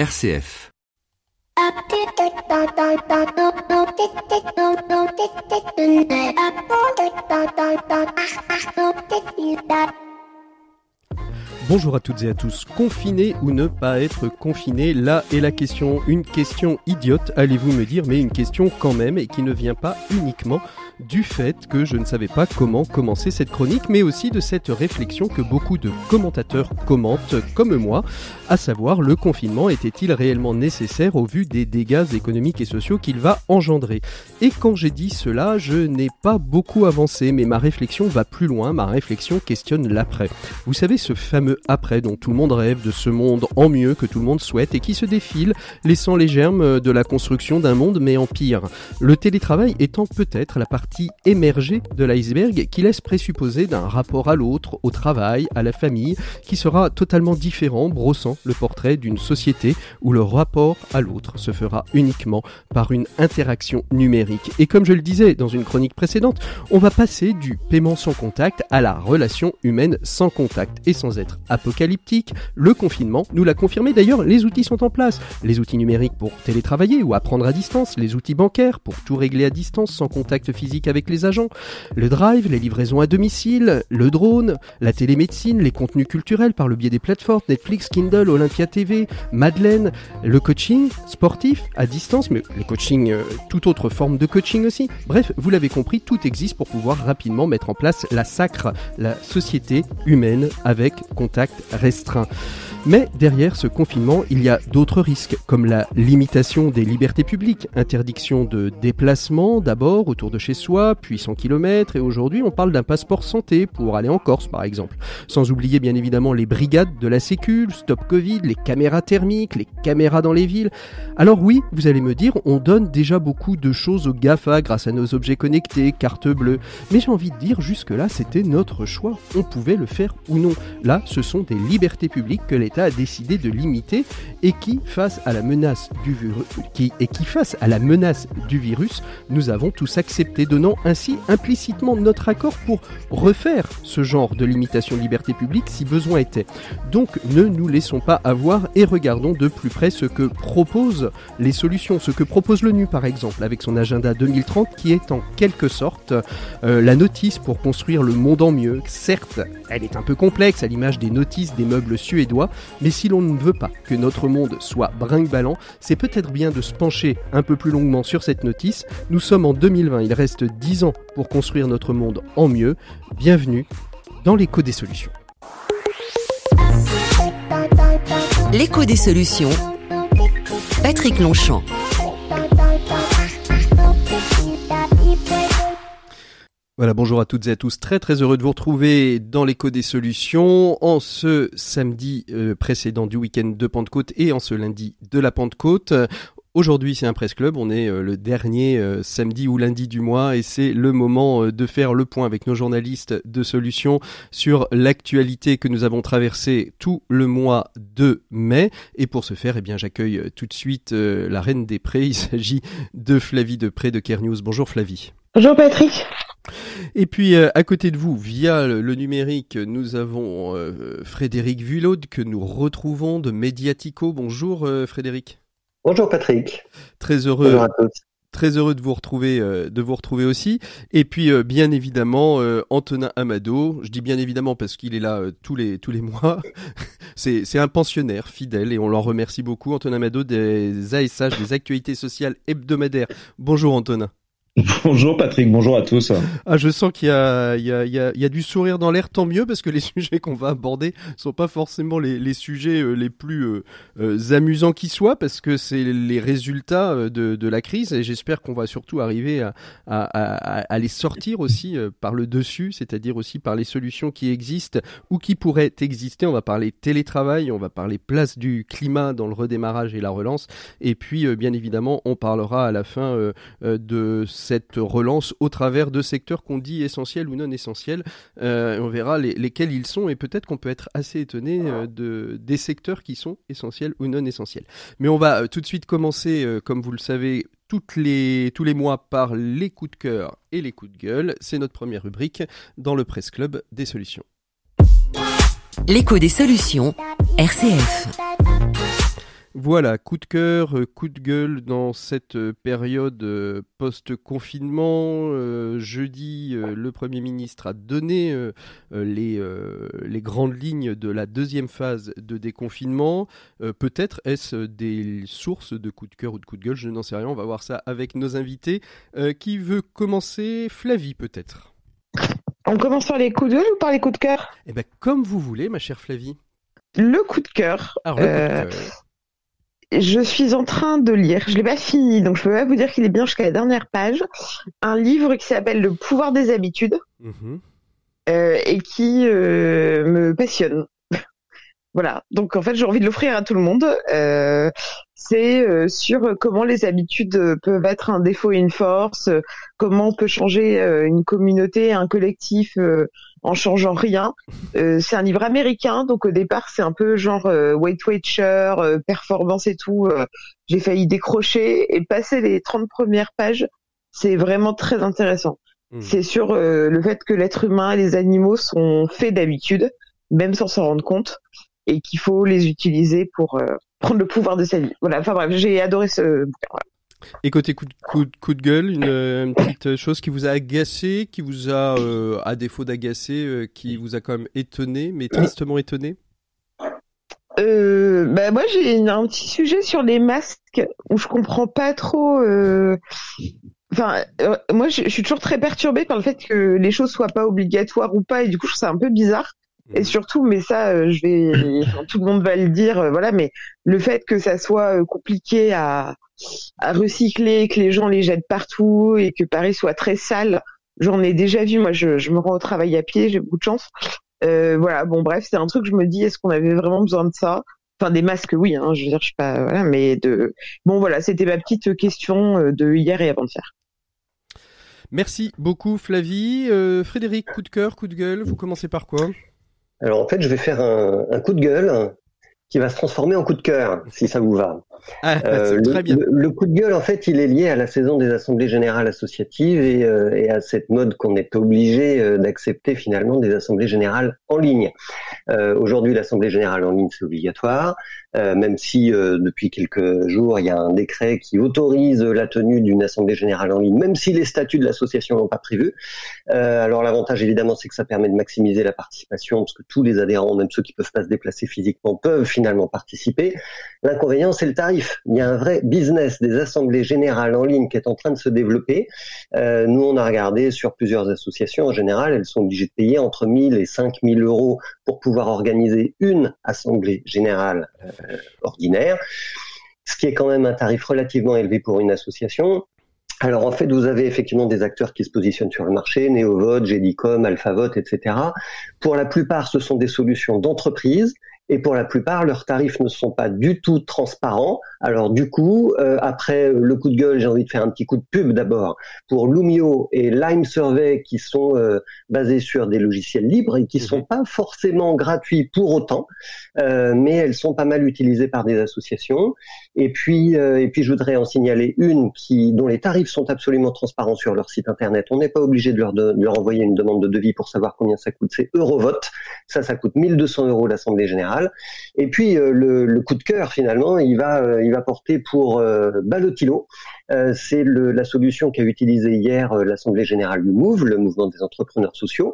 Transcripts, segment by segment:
RCF. Bonjour à toutes et à tous. Confiné ou ne pas être confiné, là est la question. Une question idiote, allez-vous me dire, mais une question quand même et qui ne vient pas uniquement du fait que je ne savais pas comment commencer cette chronique, mais aussi de cette réflexion que beaucoup de commentateurs commentent, comme moi, à savoir le confinement était-il réellement nécessaire au vu des dégâts économiques et sociaux qu'il va engendrer? Et quand j'ai dit cela, je n'ai pas beaucoup avancé, mais ma réflexion va plus loin, ma réflexion questionne l'après. Vous savez ce fameux après dont tout le monde rêve, de ce monde en mieux que tout le monde souhaite et qui se défile, laissant les germes de la construction d'un monde mais en pire. Le télétravail étant peut-être la partie émergée de l'iceberg qui laisse présupposer d'un rapport à l'autre, au travail, à la famille, qui sera totalement différent, brossant le portrait d'une société où le rapport à l'autre se fera uniquement par une interaction numérique. Et comme je le disais dans une chronique précédente, on va passer du paiement sans contact à la relation humaine sans contact. Et sans être apocalyptique, le confinement nous l'a confirmé. D'ailleurs, les outils sont en place. Les outils numériques pour télétravailler ou apprendre à distance, les outils bancaires pour tout régler à distance sans contact physique avec les agents, le drive, les livraisons à domicile, le drone, la télémédecine, les contenus culturels par le biais des plateformes Netflix, Kindle, Olympia TV, Madeleine, le coaching sportif à distance, mais les coachings, euh, toute autre forme de coaching aussi. Bref, vous l'avez compris, tout existe pour pouvoir rapidement mettre en place la sacre, la société humaine avec contact restreint. Mais derrière ce confinement, il y a d'autres risques, comme la limitation des libertés publiques, interdiction de déplacement d'abord autour de chez soi, puis 100 km, et aujourd'hui on parle d'un passeport santé pour aller en Corse par exemple. Sans oublier bien évidemment les brigades de la Sécu, Stop Covid, les caméras thermiques, les caméras dans les villes. Alors oui, vous allez me dire, on donne déjà beaucoup de choses aux GAFA grâce à nos objets connectés, carte bleue, mais j'ai envie de dire jusque-là c'était notre choix, on pouvait le faire ou non. Là, ce sont des libertés publiques que les a décidé de limiter et qui, face à la menace du virus, nous avons tous accepté, donnant ainsi implicitement notre accord pour refaire ce genre de limitation de liberté publique si besoin était. Donc ne nous laissons pas avoir et regardons de plus près ce que proposent les solutions, ce que propose l'ONU par exemple avec son agenda 2030 qui est en quelque sorte euh, la notice pour construire le monde en mieux. Certes, elle est un peu complexe à l'image des notices des meubles suédois, mais si l'on ne veut pas que notre monde soit brinque-ballant, c'est peut-être bien de se pencher un peu plus longuement sur cette notice. Nous sommes en 2020, il reste 10 ans pour construire notre monde en mieux. Bienvenue dans l'écho des solutions. L'écho des solutions. Patrick Longchamp. Voilà, bonjour à toutes et à tous. Très très heureux de vous retrouver dans l'écho des solutions en ce samedi euh, précédent du week-end de Pentecôte et en ce lundi de la Pentecôte. Aujourd'hui, c'est un presse club. On est euh, le dernier euh, samedi ou lundi du mois et c'est le moment de faire le point avec nos journalistes de solutions sur l'actualité que nous avons traversée tout le mois de mai. Et pour ce faire, eh bien, j'accueille tout de suite la reine des prés. Il s'agit de Flavie de Pré de Care News. Bonjour Flavie. Bonjour Patrick. Et puis euh, à côté de vous, via le, numérique, nous avons euh, Frédéric Vuillot que nous retrouvons de Mediatico. Bonjour euh, Frédéric. Bonjour Patrick. Très heureux. Très heureux de vous retrouver, de vous retrouver aussi. Et puis bien évidemment Antonin Amado. Je dis bien évidemment parce qu'il est là tous les tous les mois. c'est un pensionnaire fidèle et on l'en remercie beaucoup. Antonin Amado des ASH, des actualités sociales hebdomadaires. Bonjour Antonin. Bonjour Patrick, bonjour à tous. Ah, je sens qu'il y a, du sourire dans l'air, tant mieux, parce que les sujets qu'on va aborder sont pas forcément les, sujets euh, les plus euh, euh, amusants qui soient, parce que c'est les résultats de, la crise, et j'espère qu'on va surtout arriver à, à les sortir aussi par le dessus, c'est-à-dire aussi par les solutions qui existent ou qui pourraient exister. On va parler télétravail, on va parler place du climat dans le redémarrage et la relance, et puis bien évidemment, on parlera à la fin de cette relance au travers de secteurs qu'on dit essentiels ou non essentiels. Euh, on verra lesquels ils sont et peut-être qu'on peut être assez étonné euh, de, des secteurs qui sont essentiels ou non essentiels. Mais on va euh, tout de suite commencer, comme vous le savez, toutes les, tous les mois par les coups de cœur et les coups de gueule. C'est notre première rubrique dans le Presse Club des solutions. L'écho des solutions, RCF. Voilà, coup de cœur, euh, coup de gueule dans cette euh, période euh, post-confinement. jeudi, le Premier ministre a donné les, les, grandes lignes de la deuxième phase de déconfinement. Peut-être est-ce des sources de coup de cœur ou de coup de gueule, je n'en sais rien. On va voir ça avec nos invités. qui veut commencer? Flavie peut-être On commence par les coups de gueule ou par les coups de cœur? Eh bien, comme vous voulez, ma chère Flavie. Le coup de cœur. Alors, le coup de cœur je suis en train de lire, je l'ai pas fini, donc je peux pas vous dire qu'il est bien jusqu'à la dernière page, un livre qui s'appelle Le pouvoir des habitudes mhm. euh, et qui euh, me passionne. voilà, donc en fait j'ai envie de l'offrir à tout le monde. Euh, c'est euh, sur comment les habitudes peuvent être un défaut et une force, comment on peut changer une communauté, un collectif en changeant rien. Euh, c'est un livre américain, donc au départ c'est un peu genre euh, Weight Watcher, euh, performance et tout. J'ai failli décrocher et passer les 30 premières pages, c'est vraiment très intéressant. Hmm. C'est sur le fait que l'être humain et les animaux sont faits d'habitude, même sans s'en rendre compte, et qu'il faut les utiliser pour prendre le pouvoir de sa vie. Voilà, enfin bref, j'ai adoré ce bouquin. Et côté coup de, gueule, une, petite chose qui vous a agacé, qui vous a, euh, à défaut d'agacer, euh, qui vous a quand même étonné, mais tristement étonné? Euh, bah moi j'ai un petit sujet sur les masques où je comprends pas trop. Enfin, moi je, suis toujours très perturbée par le fait que les choses soient pas obligatoires ou pas, et du coup je trouve ça un peu bizarre. Et mmh. surtout, mais ça, je vais, tout le monde va le dire, voilà, mais le fait que ça soit compliqué à, à recycler, que les gens les jettent partout et que Paris soit très sale. J'en ai déjà vu. Moi, je, je, me rends au travail à pied. J'ai beaucoup de chance. Euh, voilà. Bon, bref, c'est un truc. Je me dis, est-ce qu'on avait vraiment besoin de ça? Enfin, des masques, oui. Hein, je veux dire, je sais pas. Voilà, mais de. Bon, voilà. C'était ma petite question euh, de hier et avant-hier. Merci beaucoup, Flavie. Euh, Frédéric, coup de cœur, coup de gueule. Vous commencez par quoi? Alors, en fait, je vais faire un, un coup de gueule qui va se transformer en coup de cœur, si ça vous va. Ah, euh, très bien. Le, coup de gueule, en fait, il est lié à la saison des assemblées générales associatives et, euh, et à cette mode qu'on est obligé euh, d'accepter finalement des assemblées générales en ligne. Euh, Aujourd'hui, l'assemblée générale en ligne, c'est obligatoire, euh, même si depuis quelques jours, il y a un décret qui autorise la tenue d'une assemblée générale en ligne, même si les statuts de l'association n'ont pas prévu. alors l'avantage, évidemment, c'est que ça permet de maximiser la participation, parce que tous les adhérents, même ceux qui peuvent pas se déplacer physiquement, peuvent finalement participer. L'inconvénient, c'est le tarif. Il y a un vrai business des assemblées générales en ligne qui est en train de se développer. Euh, nous, on a regardé sur plusieurs associations. En général, elles sont obligées de payer entre 1000 et 5000 euros pour pouvoir organiser une assemblée générale euh, ordinaire, ce qui est quand même un tarif relativement élevé pour une association. Alors en fait, vous avez effectivement des acteurs qui se positionnent sur le marché, NeoVote, Gedicom, AlphaVote, etc. Pour la plupart, ce sont des solutions d'entreprise et pour la plupart, leurs tarifs ne sont pas du tout transparents. Alors du coup, euh, après le coup de gueule, j'ai envie de faire un petit coup de pub d'abord pour Lumio et Lime Survey qui sont euh, basés sur des logiciels libres et qui mhm. sont pas forcément gratuits pour autant, euh, mais elles sont pas mal utilisées par des associations. Et puis, et puis je voudrais en signaler une qui dont les tarifs sont absolument transparents sur leur site internet. On n'est pas obligé de leur, de leur envoyer une demande de devis pour savoir combien ça coûte. C'est Eurovote. Ça, ça coûte 1200 euros l'assemblée générale. Et puis euh, le, coup de cœur finalement, il va, euh, porter pour euh, Balotilo. c'est la solution qu'a utilisée hier l'Assemblée générale du MOVE, le mouvement des entrepreneurs sociaux,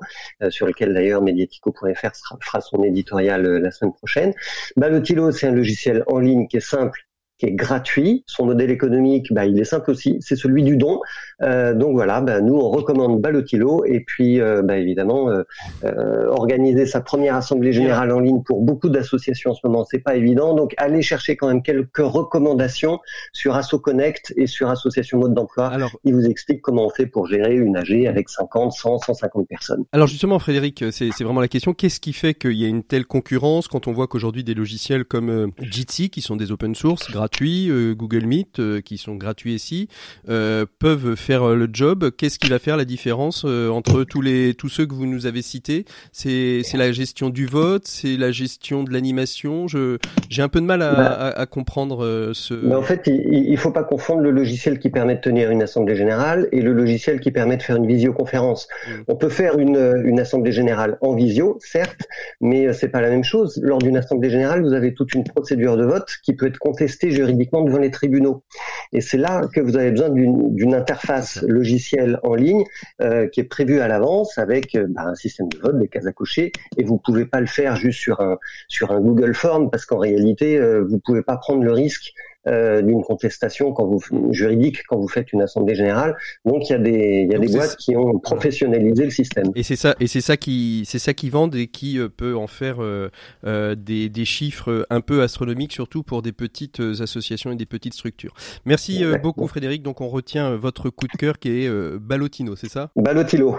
sur lequel d'ailleurs Mediatico.fr fera son éditorial la semaine prochaine. Balotilo, c'est un logiciel en ligne qui est simple qui est gratuit. Son modèle économique, bah, il est simple aussi, c'est celui du don. Euh, donc voilà, bah, nous on recommande Balotilo et puis euh, bah, évidemment euh, euh, organiser sa première assemblée générale en ligne pour beaucoup d'associations en ce moment, c'est pas évident. Donc allez chercher quand même quelques recommandations sur Asso Connect et sur Association Mode d'emploi. Alors, il vous explique comment on fait pour gérer une AG avec 50, 100, 150 personnes. Alors justement, Frédéric, c'est vraiment la question. Qu'est-ce qui fait qu'il y a une telle concurrence quand on voit qu'aujourd'hui des logiciels comme Jitsi, qui sont des open source, gratuits gratuits, Google Meet qui sont gratuits ici, peuvent faire le job. Qu'est-ce qui va faire la différence entre tous les tous ceux que vous nous avez cités? C'est c'est la gestion du vote, c'est la gestion de l'animation? Je j'ai un peu de mal à, bah. à, comprendre ce. Mais en fait, il, il faut pas confondre le logiciel qui permet de tenir une assemblée générale et le logiciel qui permet de faire une visioconférence. Mm. On peut faire une, une assemblée générale en visio, certes, mais c'est pas la même chose. Lors d'une assemblée générale, vous avez toute une procédure de vote qui peut être contestée juridiquement devant les tribunaux. Et c'est là que vous avez besoin d'une interface logicielle en ligne euh, qui est prévue à l'avance avec euh, bah, un système de vote, des cases à cocher, et vous pouvez pas le faire juste sur un sur un Google Form parce qu'en réalité, euh, vous pouvez pas prendre le risque euh, d'une contestation quand vous juridique quand vous faites une assemblée générale. Donc il y a des il y a des boîtes qui ont professionnalisé le système. Et c'est ça et c'est ça qui c'est ça qui vendent et qui euh, peut en faire euh, euh, des, des chiffres un peu astronomiques surtout pour des petites associations et des petites structures. Merci beaucoup Frédéric. Donc on retient votre coup de cœur qui est Balotino, c'est ça? Balotilo.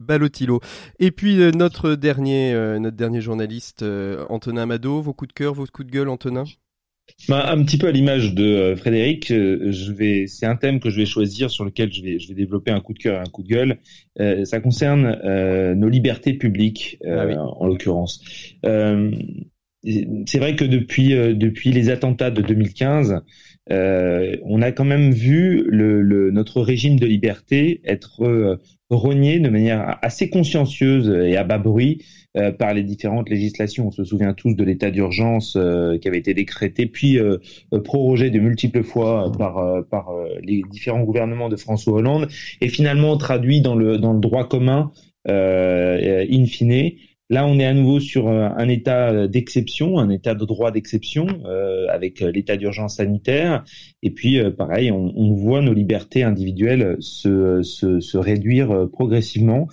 Balotilo. Et puis notre dernier notre dernier journaliste Antonin Amado, vos coups de cœur, vos coups de gueule Antonin? Bah, un petit peu à l'image de euh, Frédéric, euh, je vais, c'est un thème que je vais choisir sur lequel je vais, je vais développer un coup de cœur et un coup de gueule. Euh, ça concerne nos libertés publiques, ah en l'occurrence. c'est vrai que depuis depuis les attentats de 2015, on a quand même vu le, le, notre régime de liberté être rogné de manière assez consciencieuse et à bas bruit euh, par les différentes législations. On se souvient tous de l'état d'urgence euh, qui avait été décrété puis euh, prorogé de multiples fois par, par les différents gouvernements de François Hollande et finalement traduit dans le, dans le droit commun in fine. Là, on est à nouveau sur un état d'exception, un état de droit d'exception avec l'état d'urgence sanitaire. Et puis, pareil, on, on, voit nos libertés individuelles se, se, se réduire progressivement.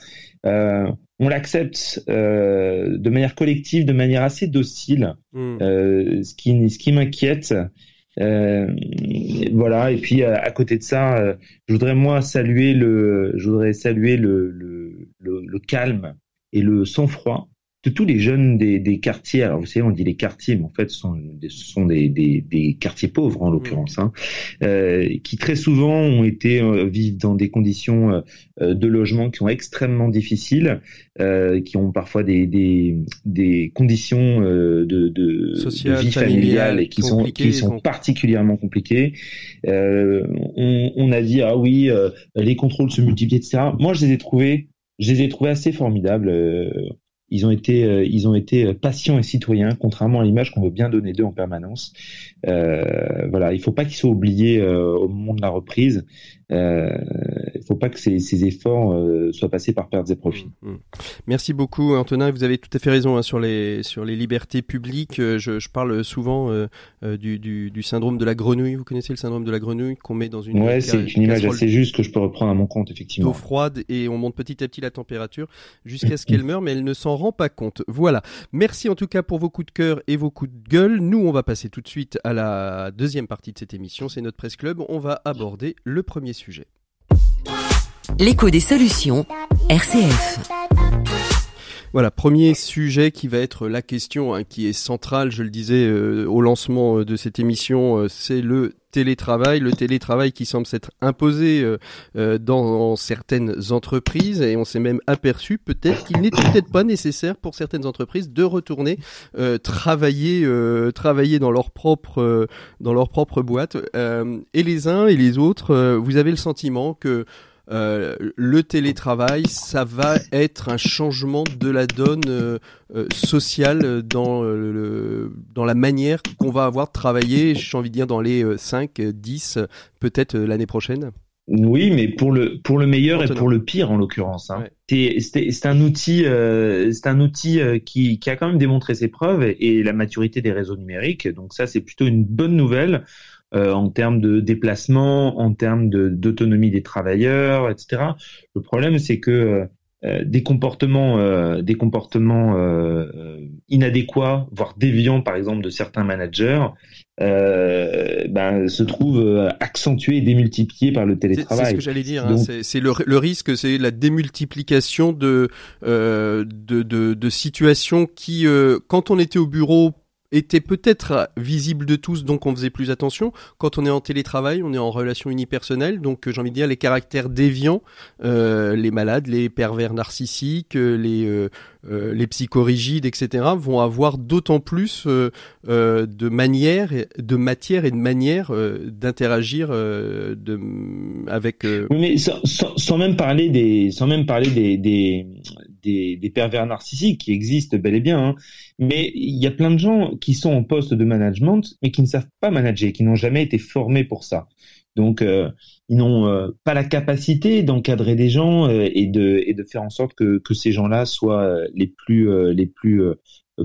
Euh, on l'accepte euh, de manière collective, de manière assez docile, hmm. euh, ce qui, ce qui m'inquiète. Euh, voilà. Et puis à, côté de ça, je voudrais moi saluer le, je voudrais saluer le, le, le calme et le sang-froid tous les jeunes des, des, quartiers, alors vous savez, on dit les quartiers, mais en fait, ce sont, des, ce sont des, des, des, quartiers pauvres en l'occurrence, hein, euh, qui très souvent ont été euh, vivent dans des conditions euh, de logement qui sont extrêmement difficiles, qui ont parfois des, conditions de, de, de, vie familiale et qui sont qui sont particulièrement compliquées. On, on, a dit ah oui, les contrôles se multiplient, etc. Moi, je les ai trouvés je les ai trouvés assez formidables ils ont été, euh, ils ont été patients et citoyens, contrairement à l'image qu'on veut bien donner d'eux en permanence. Euh, voilà, il faut pas qu'ils soient oubliés euh, au moment de la reprise. Euh, faut pas que ces, ces efforts euh, soient passés par pertes et profits. Mmh, mmh. Merci beaucoup, Antonin. Vous avez tout à fait raison hein, sur les sur les libertés publiques. Euh, je, je parle souvent euh, du, du, du, syndrome de la grenouille. Vous connaissez le syndrome de la grenouille qu'on met dans une ouais, c'est une image assez juste que je peux reprendre à mon compte effectivement. D'eau froide et on monte petit à petit la température jusqu'à ce qu'elle meure, mais elle ne s'en rend pas compte. Voilà. Merci en tout cas pour vos coups de cœur et vos coups de gueule. Nous, on va passer tout de suite à la deuxième partie de cette émission. C'est notre presse club. On va aborder le premier sujet. L'écho des solutions, RCF. Voilà, premier sujet qui va être la question hein, qui est centrale, je le disais euh, au lancement euh, de cette émission, euh, c'est le télétravail, le télétravail qui semble s'être imposé dans, certaines entreprises et on s'est même aperçu peut-être qu'il n'était peut-être pas nécessaire pour certaines entreprises de retourner travailler travailler dans leur propre dans leur propre boîte et les uns et les autres vous avez le sentiment que euh, le télétravail, ça va être un changement de la donne euh, euh, sociale dans, le, dans la manière qu'on va avoir de travailler, j'ai envie de dire, dans les 5, 10, peut-être l'année prochaine oui, mais pour le pour le meilleur et pour le pire en l'occurrence. Hein. C'est un outil, c'est un outil qui, qui a quand même démontré ses preuves et, et la maturité des réseaux numériques. Donc ça, c'est plutôt une bonne nouvelle. Euh, en termes de déplacement, en termes d'autonomie des travailleurs, etc. Le problème, c'est que euh, des comportements, euh, des comportements inadéquats, voire déviants, par exemple, de certains managers, ben, se trouvent accentués et démultipliés par le télétravail. C'est ce que j'allais dire. Hein. c'est le, le, risque, c'est la démultiplication de, de, de, de situations qui, quand on était au bureau était peut-être visible de tous, donc on faisait plus attention. Quand on est en télétravail, on est en relation unipersonnelle, donc j'ai envie de dire les caractères déviants, les malades, les pervers narcissiques, les les psychorigides, etc., vont avoir d'autant plus de manières, de matière et de manière d'interagir de, avec. mais sans, sans, même parler des, sans même parler des, des, des, des pervers narcissiques qui existent bel et bien. Hein. Mais il y a plein de gens qui sont en poste de management, mais qui ne savent pas manager, qui n'ont jamais été formés pour ça. Donc, euh, ils n'ont euh, pas la capacité d'encadrer des gens euh, et, de, et de faire en sorte que, que ces gens-là soient les plus, les plus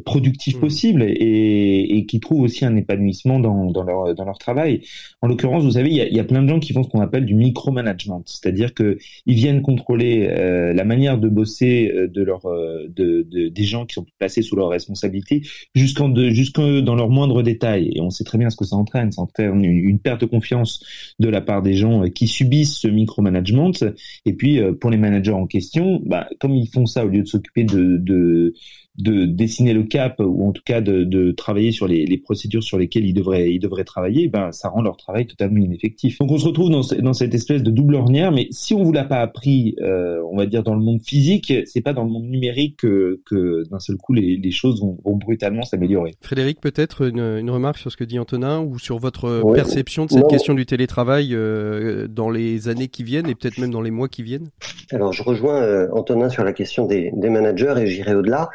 productifs mmh. possibles et, et, qui trouvent aussi un épanouissement dans, dans, leur, dans leur travail. En l'occurrence, vous savez, il y a, y a, plein de gens qui font ce qu'on appelle du micromanagement, c'est-à-dire que ils viennent contrôler euh, la manière de bosser euh, de leur euh, de, de, des gens qui sont placés sous leur responsabilité jusqu'en jusqu'en dans leurs moindres détails. Et on sait très bien ce que ça entraîne. Ça entraîne une, une perte de confiance de la part des gens qui subissent ce micromanagement. Et puis pour les managers en question, bah, comme ils font ça au lieu de s'occuper de, de de dessiner le cap ou en tout cas de, de travailler sur les, les, procédures sur lesquelles ils devraient, ils devraient travailler, ben ça rend leur travail totalement ineffectif. Donc on se retrouve dans, dans cette espèce de double ornière, mais si on vous l'a pas appris, euh, on va dire dans le monde physique, c'est pas dans le monde numérique que, que d'un seul coup les, les choses vont, vont brutalement s'améliorer. Frédéric, peut-être une, une, remarque sur ce que dit Antonin ou sur votre perception de cette question du télétravail euh, dans les années qui viennent et peut-être même dans les mois qui viennent? Alors je rejoins euh, Antonin sur la question des, des managers et j'irai au-delà.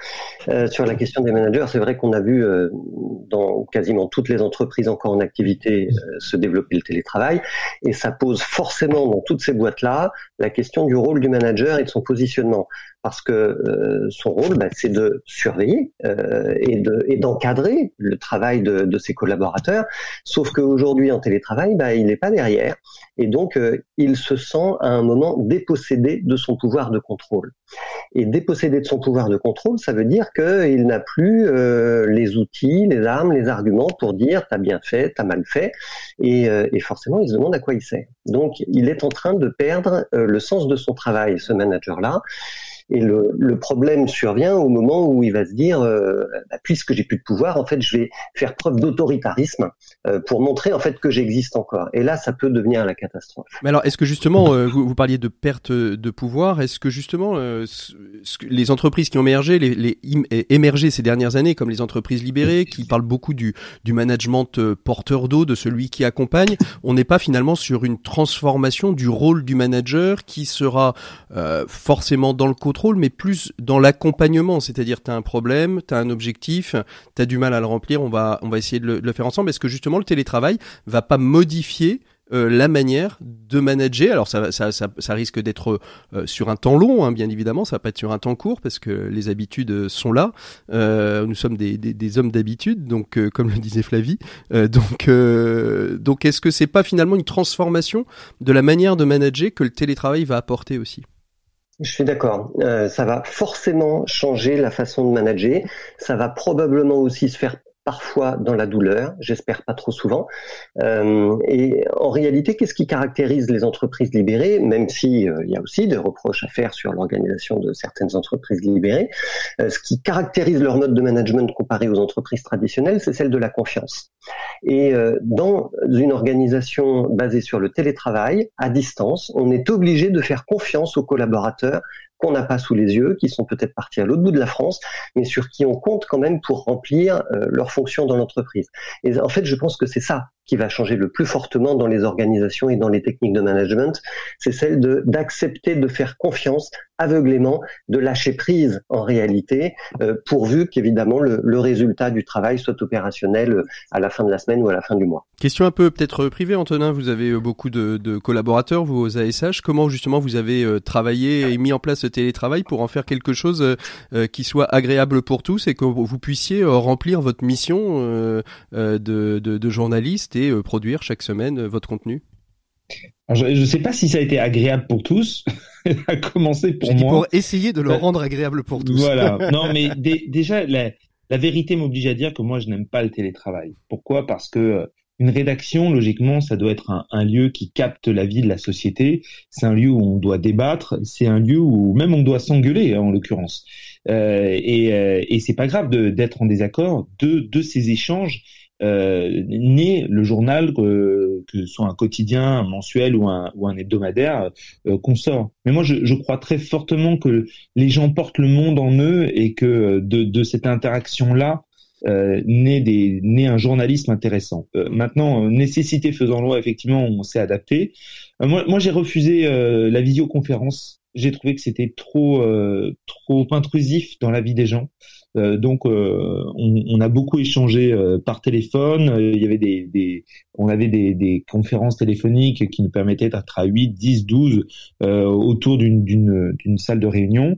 Euh, sur la question des managers, c'est vrai qu'on a vu euh, dans quasiment toutes les entreprises encore en activité euh, se développer le télétravail, et ça pose forcément dans toutes ces boîtes-là la question du rôle du manager et de son positionnement parce que euh, son rôle, bah, c'est de surveiller euh, et, de, et d'encadrer le travail de, ses collaborateurs. Sauf qu'aujourd'hui, en télétravail, bah, il n'est pas derrière, et donc euh, il se sent à un moment dépossédé de son pouvoir de contrôle. Et dépossédé de son pouvoir de contrôle, ça veut dire qu'il n'a plus les outils, les armes, les arguments pour dire t'as bien fait, t'as mal fait, et, forcément il se demande à quoi il sert. Donc il est en train de perdre le sens de son travail, ce manager-là. Et le, le, problème survient au moment où il va se dire, euh, bah, puisque j'ai plus de pouvoir, en fait, je vais faire preuve d'autoritarisme euh, pour montrer en fait que j'existe encore. Et là, ça peut devenir la catastrophe. Mais alors, est-ce que justement, euh, vous, vous, parliez de perte de pouvoir, est-ce que justement les entreprises qui ont émergé, les, les émergé ces dernières années, comme les entreprises libérées, qui parlent beaucoup du, du management porteur d'eau, de celui qui accompagne, on n'est pas finalement sur une transformation du rôle du manager qui sera forcément dans le mais plus dans l'accompagnement. C'est-à-dire, tu as un problème, tu as un objectif, tu as du mal à le remplir, on va, on va essayer de le, faire ensemble. Est-ce que justement le télétravail va pas modifier euh, la manière de manager? Alors ça, ça, ça, risque d'être euh, sur un temps long, hein, bien évidemment, ça va pas être sur un temps court parce que les habitudes sont là. Euh, nous sommes des, des, des hommes d'habitude, donc comme le disait Flavie. donc, donc est-ce que c'est pas finalement une transformation de la manière de manager que le télétravail va apporter aussi? Je suis d'accord. Euh, ça va forcément changer la façon de manager. Ça va probablement aussi se faire parfois dans la douleur, j'espère pas trop souvent. Euh, et en réalité, qu'est-ce qui caractérise les entreprises libérées, même si euh, il y a aussi des reproches à faire sur l'organisation de certaines entreprises libérées, euh, ce qui caractérise leur mode de management comparé aux entreprises traditionnelles, c'est celle de la confiance. Et euh, dans une organisation basée sur le télétravail, à distance, on est obligé de faire confiance aux collaborateurs qu'on n'a pas sous les yeux, qui sont peut-être partis à l'autre bout de la France, mais sur qui on compte quand même pour remplir euh, leurs fonctions dans l'entreprise. Et en fait, je pense que c'est ça qui va changer le plus fortement dans les organisations et dans les techniques de management, c'est celle de d'accepter de faire confiance aveuglément, de lâcher prise en réalité, euh, pourvu qu'évidemment le, le, résultat du travail soit opérationnel euh, à la fin de la semaine ou à la fin du mois. Question un peu peut-être privée, Antonin, vous avez euh, beaucoup de, collaborateurs, vous aux ASH, comment justement vous avez travaillé et mis en place ce télétravail pour en faire quelque chose qui soit agréable pour tous et que vous puissiez remplir votre mission de, de journaliste euh, produire chaque semaine euh, votre contenu? Je ne sais pas si ça a été agréable pour tous, à commencer pour moi. Pour essayer de le rendre agréable pour tous. Voilà. Non, mais déjà, la, vérité m'oblige à dire que moi, je n'aime pas le télétravail. Pourquoi? Parce que une rédaction, logiquement, ça doit être un, lieu qui capte la vie de la société. C'est un lieu où on doit débattre. C'est un lieu où même on doit s'engueuler, hein, en l'occurrence. Euh, et, euh, et c'est pas grave d'être en désaccord. De, de ces échanges euh, le journal, que ce soit un quotidien, un mensuel ou un, ou un hebdomadaire, euh, qu'on sort. Mais moi, je, je, crois très fortement que les gens portent le monde en eux et que de, de cette interaction-là, euh, naît, des, naît un journalisme intéressant. Euh, maintenant, euh, nécessité faisant loi, effectivement, on s'est adapté. Euh, moi, moi j'ai refusé la visioconférence. J'ai trouvé que c'était trop, trop intrusif dans la vie des gens. Donc, on, on, a beaucoup échangé par téléphone. Il y avait des, des on avait des, des, conférences téléphoniques qui nous permettaient d'être à 8, 10, 12 autour d'une salle de réunion.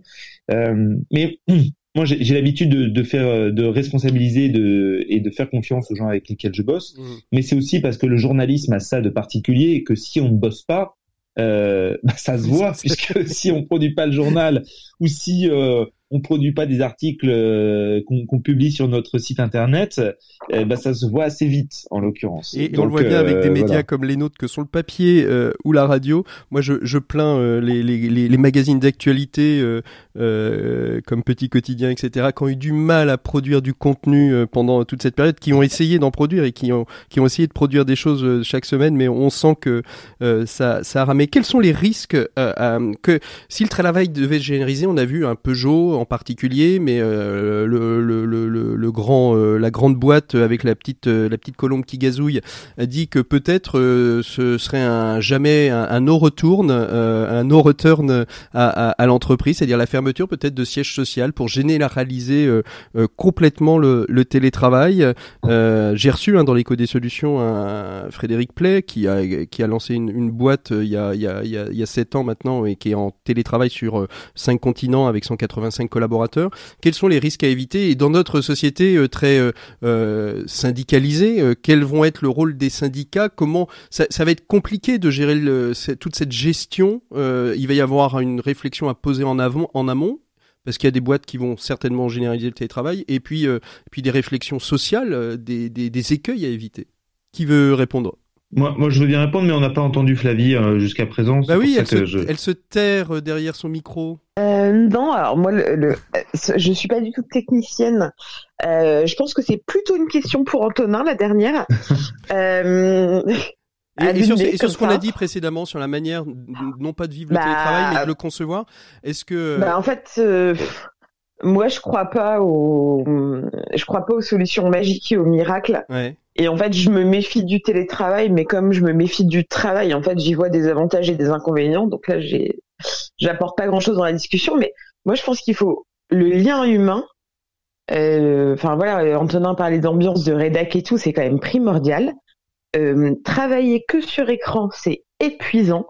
mais moi, j'ai l'habitude de, de, faire, euh, de responsabiliser de, et de faire confiance aux gens avec lesquels je bosse. Mmh. Mais c'est aussi parce que le journalisme a ça de particulier et que si on ne bosse pas, euh, bah, ça se voit puisque si on produit pas le journal ou si euh, on produit pas des articles euh, qu'on publie sur notre site internet, ben ça se voit assez vite en l'occurrence. Et, on le voit bien avec des euh, médias comme les nôtres que sont le papier euh, ou la radio. Moi, je, je plains les, les, les, magazines d'actualité comme Petit Quotidien, etc., qui ont eu du mal à produire du contenu pendant toute cette période, qui ont essayé d'en produire et qui ont qui ont essayé de produire des choses chaque semaine, mais on sent que ça ça a ramé. Quels sont les risques que si le travail devait se généraliser, on a vu un Peugeot en particulier, mais euh, le, grand, euh, la grande boîte avec la petite, euh, la petite colombe qui gazouille a dit que peut-être ce serait un jamais un, no return, un no return à, l'entreprise, c'est-à-dire la fermeture peut-être de sièges social pour généraliser complètement le, télétravail. J'ai reçu hein, dans l'éco des solutions un Frédéric Play qui a qui a lancé une, boîte il y a il y a il y a sept ans maintenant et qui est en télétravail sur cinq continents avec 185 collaborateurs, quels sont les risques à éviter et dans notre société euh, très euh, euh, syndicalisée, quels vont être le rôle des syndicats Comment ça, va être compliqué de gérer toute cette gestion Il va y avoir une réflexion à poser en, avant, en amont parce qu'il y a des boîtes qui vont certainement généraliser le télétravail, et puis, des réflexions sociales, des, écueils à éviter. Qui veut répondre? Moi, moi, je veux bien répondre, mais on n'a pas entendu Flavie jusqu'à présent. Bah oui, elle se, je... elle se, terre derrière son micro. Euh, non, alors moi, le, le, je suis pas du tout technicienne. Euh, je pense que c'est plutôt une question pour Antonin, la dernière. euh, et, sur, ce qu'on a dit précédemment sur la manière, non pas de vivre le bah, télétravail, mais de le concevoir, est-ce que... Bah, en fait, euh, moi, je crois pas aux, je crois pas aux solutions magiques et aux miracles. Ouais. Et en fait, je me méfie du télétravail, mais comme je me méfie du travail, en fait, j'y vois des avantages et des inconvénients. Donc là, j'ai, j'apporte pas grand chose dans la discussion, mais moi je pense qu'il faut le lien humain. Euh, enfin voilà, Antonin parlait d'ambiance, de rédac et tout, c'est quand même primordial. Euh, travailler que sur écran, c'est épuisant.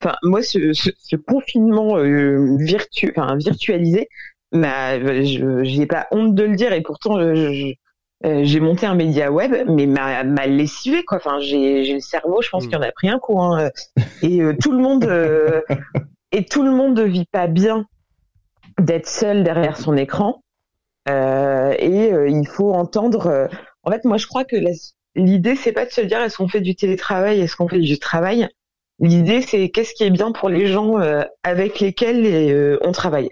Enfin moi ce, ce, confinement euh, virtu, enfin virtualisé, bah, j'ai pas honte de le dire et pourtant je, j'ai monté un média web, mais m'a, m'a lessivé quoi. Enfin, j'ai, j'ai le cerveau, je pense hmm. qu'il y en a pris un coup. Hein. Et tout le monde, et tout le monde ne vit pas bien d'être seul derrière son écran. Euh, et euh, il faut entendre. Euh, en fait, moi, je crois que l'idée, c'est pas de se dire est-ce qu'on fait du télétravail, est-ce qu'on fait du travail? L'idée, c'est qu'est-ce qui est bien pour les gens avec lesquels on travaille.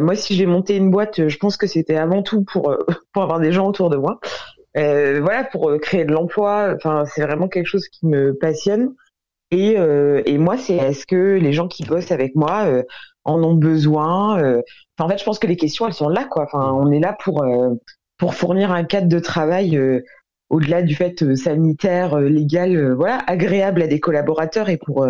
Moi, si j'ai monté une boîte, je pense que c'était avant tout pour pour avoir des gens autour de moi. voilà, pour créer de l'emploi. Enfin, c'est vraiment quelque chose qui me passionne. Et, euh, et moi, c'est est-ce que les gens qui bossent avec moi euh, en ont besoin euh, En fait, je pense que les questions, elles sont là, quoi. Enfin, on est là pour pour fournir un cadre de travail au-delà du fait sanitaire, légal, voilà, agréable à des collaborateurs et pour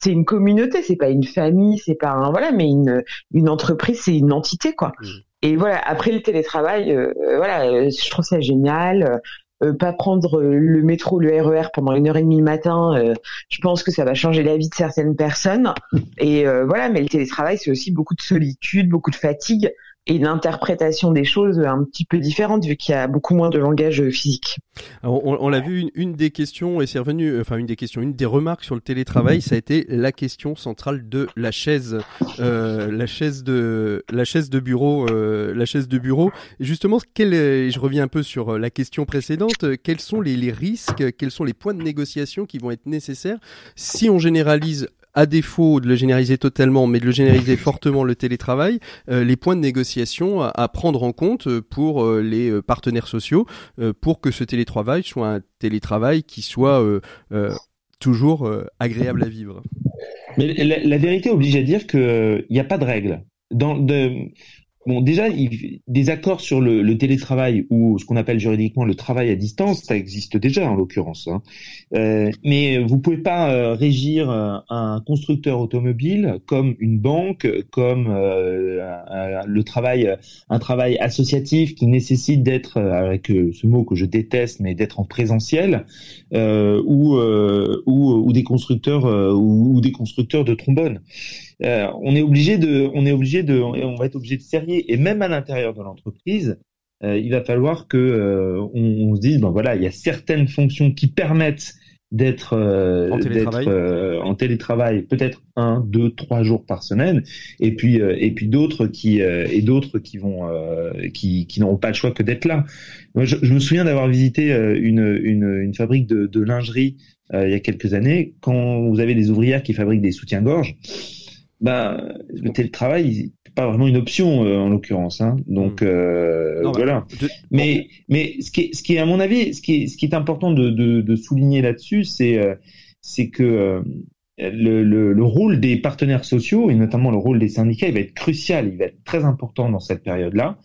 c'est une communauté, c'est pas une famille, c'est pas un voilà, mais une une entreprise, c'est une entité, quoi. Mmh. Et voilà, après le télétravail, voilà, je trouve ça génial. Euh, pas prendre euh, le métro, le RER e pendant une heure et demie le matin, euh, je pense que ça va changer la vie de certaines personnes. Et voilà, mais le télétravail, c'est aussi beaucoup de solitude, beaucoup de fatigue. Et une interprétation des choses un petit peu différente vu qu'il y a beaucoup moins de langage physique. on, l'a vu, une, des questions, et c'est revenu, enfin une des questions, une des remarques sur le télétravail, ça a été la question centrale de la chaise, euh, la chaise de, la chaise de bureau, euh, la chaise de bureau. Et justement, quel, je reviens un peu sur la question précédente, quels sont les, les risques, quels sont les points de négociation qui vont être nécessaires si on généralise à défaut de le généraliser totalement, mais de le généraliser fortement le télétravail, euh, les points de négociation à, prendre en compte pour euh, les euh, partenaires sociaux, pour que ce télétravail soit un télétravail qui soit toujours agréable à vivre. Mais la, vérité oblige à dire qu'il n'y a pas de règle. Dans, de, Bon, déjà, des accords sur le, télétravail ou ce qu'on appelle juridiquement le travail à distance, ça existe déjà en l'occurrence. Hein. Euh, mais vous pouvez pas euh, régir euh, un constructeur automobile comme une banque, comme le travail, un travail associatif qui nécessite d'être, avec ce mot que je déteste, mais d'être en présentiel, ou, des constructeurs ou des constructeurs de trombones. Euh, on est obligé de, on est obligé de, on va être obligé de serrer. Et même à l'intérieur de l'entreprise, euh, il va falloir que euh, on, se dise, ben voilà, il y a certaines fonctions qui permettent d'être en télétravail, peut-être un, deux, trois jours par semaine, et puis et puis d'autres qui et d'autres qui vont qui, qui n'auront pas le choix que d'être là. Moi, je, me souviens d'avoir visité une, une, une fabrique de, de lingerie il y a quelques années. Quand vous avez des ouvrières qui fabriquent des soutiens-gorge, ben, le télétravail c'est pas vraiment une option euh, en l'occurrence hein. donc hmm. euh, voilà mais mais ce qui est, ce qui est à mon avis ce qui est ce qui est important de, de, de souligner là-dessus c'est euh, c'est que euh, le, le, le, rôle des partenaires sociaux et notamment le rôle des syndicats il va être crucial il va être très important dans cette période là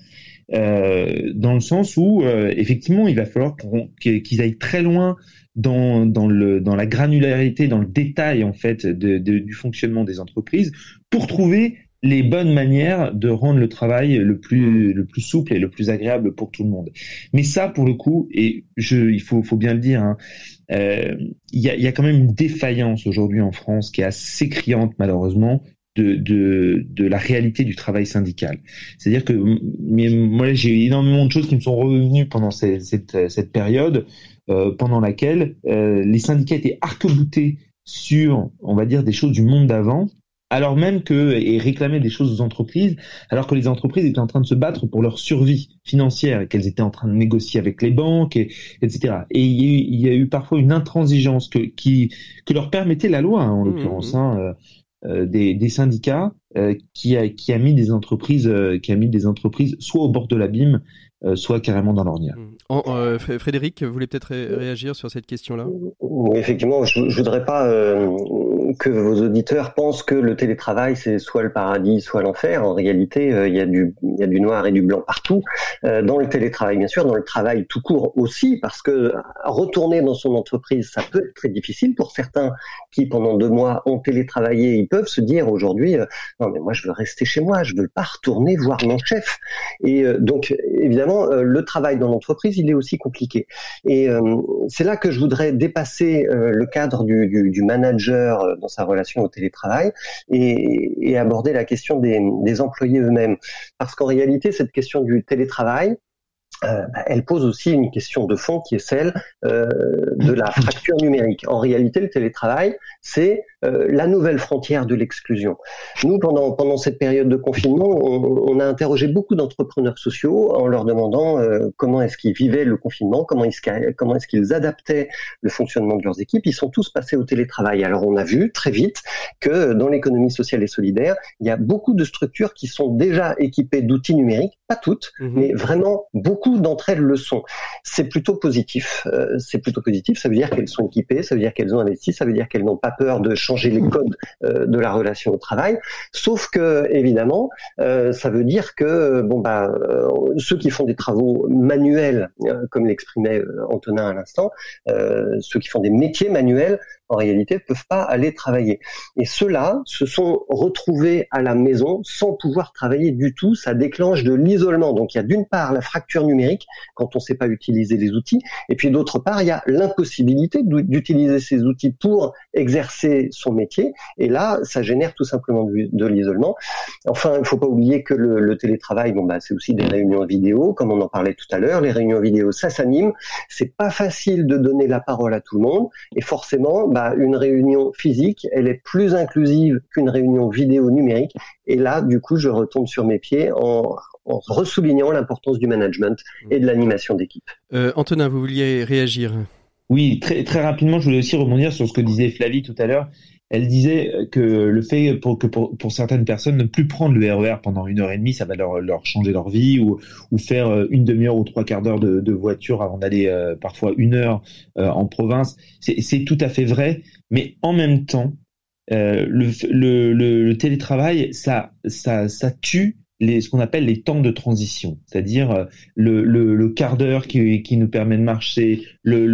euh, dans le sens où effectivement il va falloir qu'ils aillent très loin dans, dans, le, dans la granularité, dans le détail en fait de, de, du fonctionnement des entreprises pour trouver les bonnes manières de rendre le travail le plus le plus souple et le plus agréable pour tout le monde. Mais ça, pour le coup, et je, il faut, faut bien le dire, hein, euh, il y, a, y a quand même une défaillance aujourd'hui en France qui est assez criante malheureusement de, de, de, la réalité du travail syndical. C'est-à-dire que mais moi j'ai énormément de choses qui me sont revenues pendant cette, cette période. Euh, pendant laquelle euh, les syndicats étaient arc-boutés sur, on va dire, des choses du monde d'avant, alors même que et réclamaient des choses aux entreprises, alors que les entreprises étaient en train de se battre pour leur survie financière et qu'elles étaient en train de négocier avec les banques, et, etc. Et il y, a eu, parfois une intransigeance que, qui, que leur permettait la loi, hein, en mmh, l'occurrence, mmh. hein, euh, des, des, syndicats qui a qui a mis des entreprises qui a mis des entreprises soit au bord de l'abîme euh, soit carrément dans l'ornière. Mmh. Euh, Frédéric, vous voulez peut-être réagir sur cette question-là? Effectivement, je ne voudrais pas euh, que vos auditeurs pensent que le télétravail, c'est soit le paradis, soit l'enfer. En réalité, il y, a du, y a du noir et du blanc partout. dans le télétravail, bien sûr, dans le travail tout court aussi, parce que retourner dans son entreprise, ça peut être très difficile pour certains qui, pendant deux mois, ont télétravaillé. Ils peuvent se dire aujourd'hui, non mais moi, je veux rester chez moi, je veux pas retourner voir mon chef. Et donc, évidemment, euh, le travail dans l'entreprise, il est aussi compliqué. Et euh, c'est là que je voudrais dépasser euh, le cadre du, manager dans sa relation au télétravail et, aborder la question des employés eux-mêmes. Parce qu'en réalité, cette question du télétravail, euh, bah, elle pose aussi une question de fond qui est celle euh, de la fracture numérique. En réalité, le télétravail, c'est euh, la nouvelle frontière de l'exclusion. Nous, pendant, pendant cette période de confinement, on, a interrogé beaucoup d'entrepreneurs sociaux en leur demandant comment est-ce qu'ils vivaient le confinement, comment est-ce comment est-ce qu'ils adaptaient le fonctionnement de leurs équipes. Ils sont tous passés au télétravail. Alors, on a vu très vite que dans l'économie sociale et solidaire, il y a beaucoup de structures qui sont déjà équipées d'outils numériques, pas toutes, mmh mais vraiment beaucoup d'entre elles le sont. C'est plutôt positif. Euh, c'est plutôt positif. Ça veut dire qu'elles sont équipées, ça veut dire qu'elles ont investi, ça veut dire qu'elles n'ont pas peur de changer les codes euh, de la relation au travail. Sauf que évidemment, euh, ça veut dire que bon bah ceux qui font des travaux manuels, comme l'exprimait Antonin à l'instant, ceux qui font des métiers manuels en réalité, peuvent pas aller travailler. Et ceux-là se sont retrouvés à la maison sans pouvoir travailler du tout. Ça déclenche de l'isolement. Donc il y a d'une part la fracture numérique quand on ne sait pas utiliser les outils, et puis d'autre part il y a l'impossibilité d'utiliser ces outils pour exercer son métier. Et là, ça génère tout simplement de, l'isolement. Enfin, il ne faut pas oublier que le, le télétravail, bon bah c'est aussi des réunions vidéo, comme on en parlait tout à l'heure. Les réunions vidéo, ça s'anime. C'est pas facile de donner la parole à tout le monde, et forcément, bah, une réunion physique, elle est plus inclusive qu'une réunion vidéo numérique. Et là, du coup, je retombe sur mes pieds en, en ressoulignant l'importance du management et de l'animation d'équipe. Euh, Antonin, vous vouliez réagir? Oui, très, très rapidement, je voulais aussi rebondir sur ce que disait Flavie tout à l'heure. Elle disait que le fait pour que pour, certaines personnes ne plus prendre le RER e pendant une heure et demie, ça va leur, changer leur vie ou, ou faire euh, une demi-heure ou trois quarts d'heure de, voiture avant d'aller euh, parfois une heure euh, en province. C'est tout à fait vrai, mais en même temps, le, le, le, télétravail, ça, ça, ça tue les, ce qu'on appelle les temps de transition, c'est-à-dire euh, le, le, le, quart d'heure qui, qui, nous permet de marcher, le,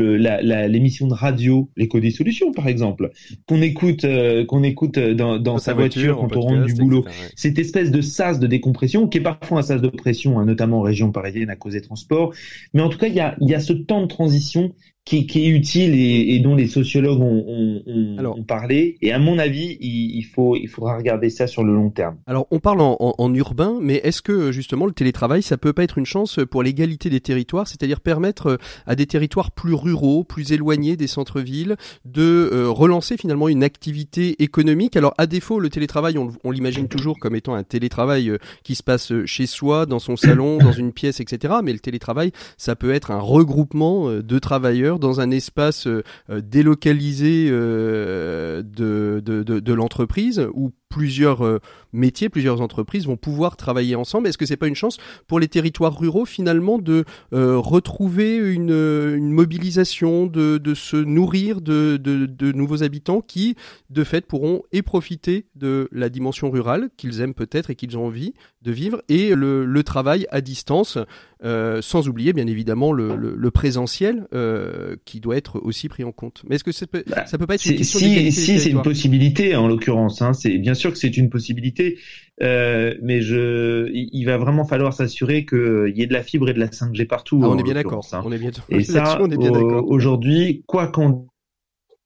l'émission de radio, l'écho des solutions par exemple, qu'on écoute, euh, qu'on écoute dans, dans sa voiture, quand on rentre du boulot. Cette espèce de sas de décompression, qui est parfois un sas de pression, hein, notamment en région parisienne à cause des transports, mais en tout cas il y a, il y a ce temps de transition qui, qui, est utile et, et, dont les sociologues ont, ont, alors, ont, parlé. Et à mon avis, il, il, faut, il faudra regarder ça sur le long terme. Alors, on parle en, en, en urbain, mais est-ce que justement le télétravail, ça peut pas être une chance pour l'égalité des territoires, c'est-à-dire permettre euh, à des territoires plus ruraux, plus éloignés des centres-villes, de euh, relancer finalement une activité économique? Alors, à défaut, le télétravail, on, on l'imagine toujours comme étant un télétravail euh, qui se passe chez soi, dans son salon, dans une pièce, etc. Mais le télétravail, ça peut être un regroupement de travailleurs dans un espace euh, délocalisé euh, de, de, de, de l'entreprise où plusieurs euh, métiers, plusieurs entreprises vont pouvoir travailler ensemble. Est-ce que c'est pas une chance pour les territoires ruraux finalement de euh, retrouver une, une mobilisation, de, de, se nourrir de, de, de, nouveaux habitants qui, de fait, pourront et profiter de la dimension rurale qu'ils aiment peut-être et qu'ils ont envie de vivre et le, le travail à distance, euh, sans oublier bien évidemment le, le, le présentiel euh, qui doit être aussi pris en compte. Mais est-ce que ça peut, bah, ça peut pas être une question si, si c'est une possibilité en l'occurrence, hein, c'est bien sûr que c'est une possibilité, euh, mais je, il va vraiment falloir s'assurer qu'il y ait de la fibre et de la 5G partout. Ah, on, est bien d'accord. Hein. On est bien. Et ça, aujourd'hui, quoi qu'on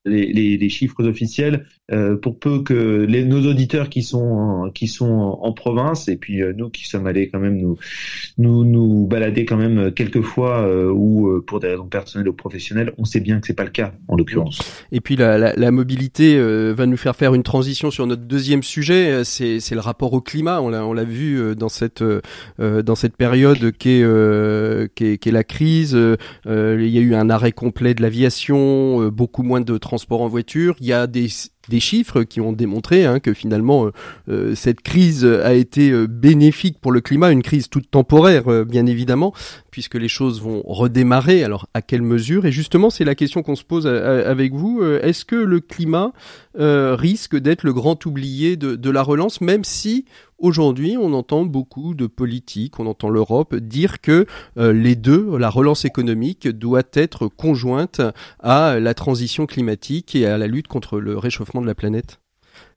les, les, les, chiffres officiels euh, pour peu que les, nos auditeurs qui sont qui sont en, province et puis euh, nous qui sommes allés quand même nous nous nous balader quand même quelques fois euh, ou euh, pour des raisons personnelles ou professionnelles on sait bien que c'est pas le cas en l'occurrence. Et puis la, la, la mobilité va nous faire faire une transition sur notre deuxième sujet c'est le rapport au climat. On l'a on l'a vu dans cette dans cette période qui est qui est, qui est la crise il y a eu un arrêt complet de l'aviation beaucoup moins de transport transport en voiture. Il y a des, des chiffres qui ont démontré hein, que finalement euh, euh, cette crise a été euh, bénéfique pour le climat, une crise toute temporaire bien évidemment, puisque les choses vont redémarrer. Alors à quelle mesure? Et justement, c'est la question qu'on se pose avec vous. Est-ce que le climat risque d'être le grand oublié de, de la relance, même si Aujourd'hui, on entend beaucoup de politiques, on entend l'Europe dire que euh, les deux, la relance économique, doit être conjointe à la transition climatique et à la lutte contre le réchauffement de la planète.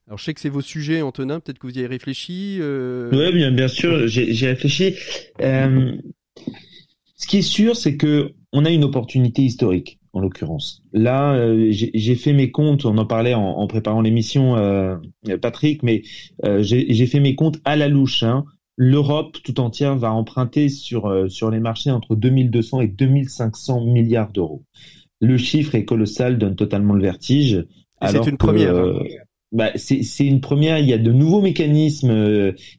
Alors je sais que c'est vos sujets, Antonin, peut-être que vous y avez réfléchi. Euh... Oui, bien, bien sûr, j'ai réfléchi. Euh, ce qui est sûr, c'est que on a une opportunité historique en l'occurrence. Là, euh, j'ai fait mes comptes, on en parlait en, préparant l'émission, Patrick, mais j'ai fait mes comptes à la louche. Hein. L'Europe tout entière va emprunter sur, sur les marchés entre 2200 et 2500 milliards d'euros. Le chiffre est colossal, donne totalement le vertige. C'est une première. Hein. Bah, c'est une première. Il y a de nouveaux mécanismes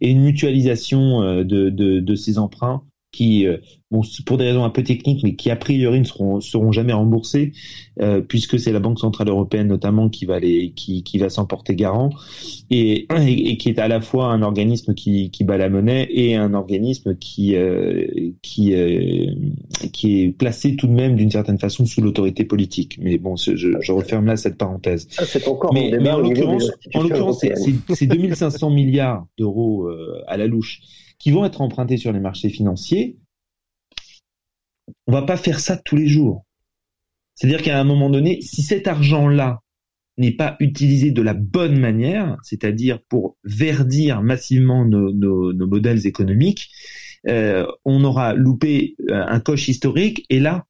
et une mutualisation de, de, de ces emprunts qui, euh, bon, pour des raisons un peu techniques, mais qui a priori ne seront, seront jamais remboursés, euh, puisque c'est la Banque centrale européenne notamment qui va les, qui, qui va s'en porter garant, et, et, qui est à la fois un organisme qui, qui bat la monnaie et un organisme qui, euh, qui, euh, qui est placé tout de même d'une certaine façon sous l'autorité politique. Mais bon, je, je referme là cette parenthèse. c'est encore mais, mais en l'occurrence, en l'occurrence, c'est 2500 milliards d'euros à la louche qui vont être empruntés sur les marchés financiers, on va pas faire ça tous les jours. C'est-à-dire qu'à un moment donné, si cet argent-là n'est pas utilisé de la bonne manière, c'est-à-dire pour verdir massivement nos, nos, modèles économiques, euh, on aura loupé euh, un coche historique. Et là,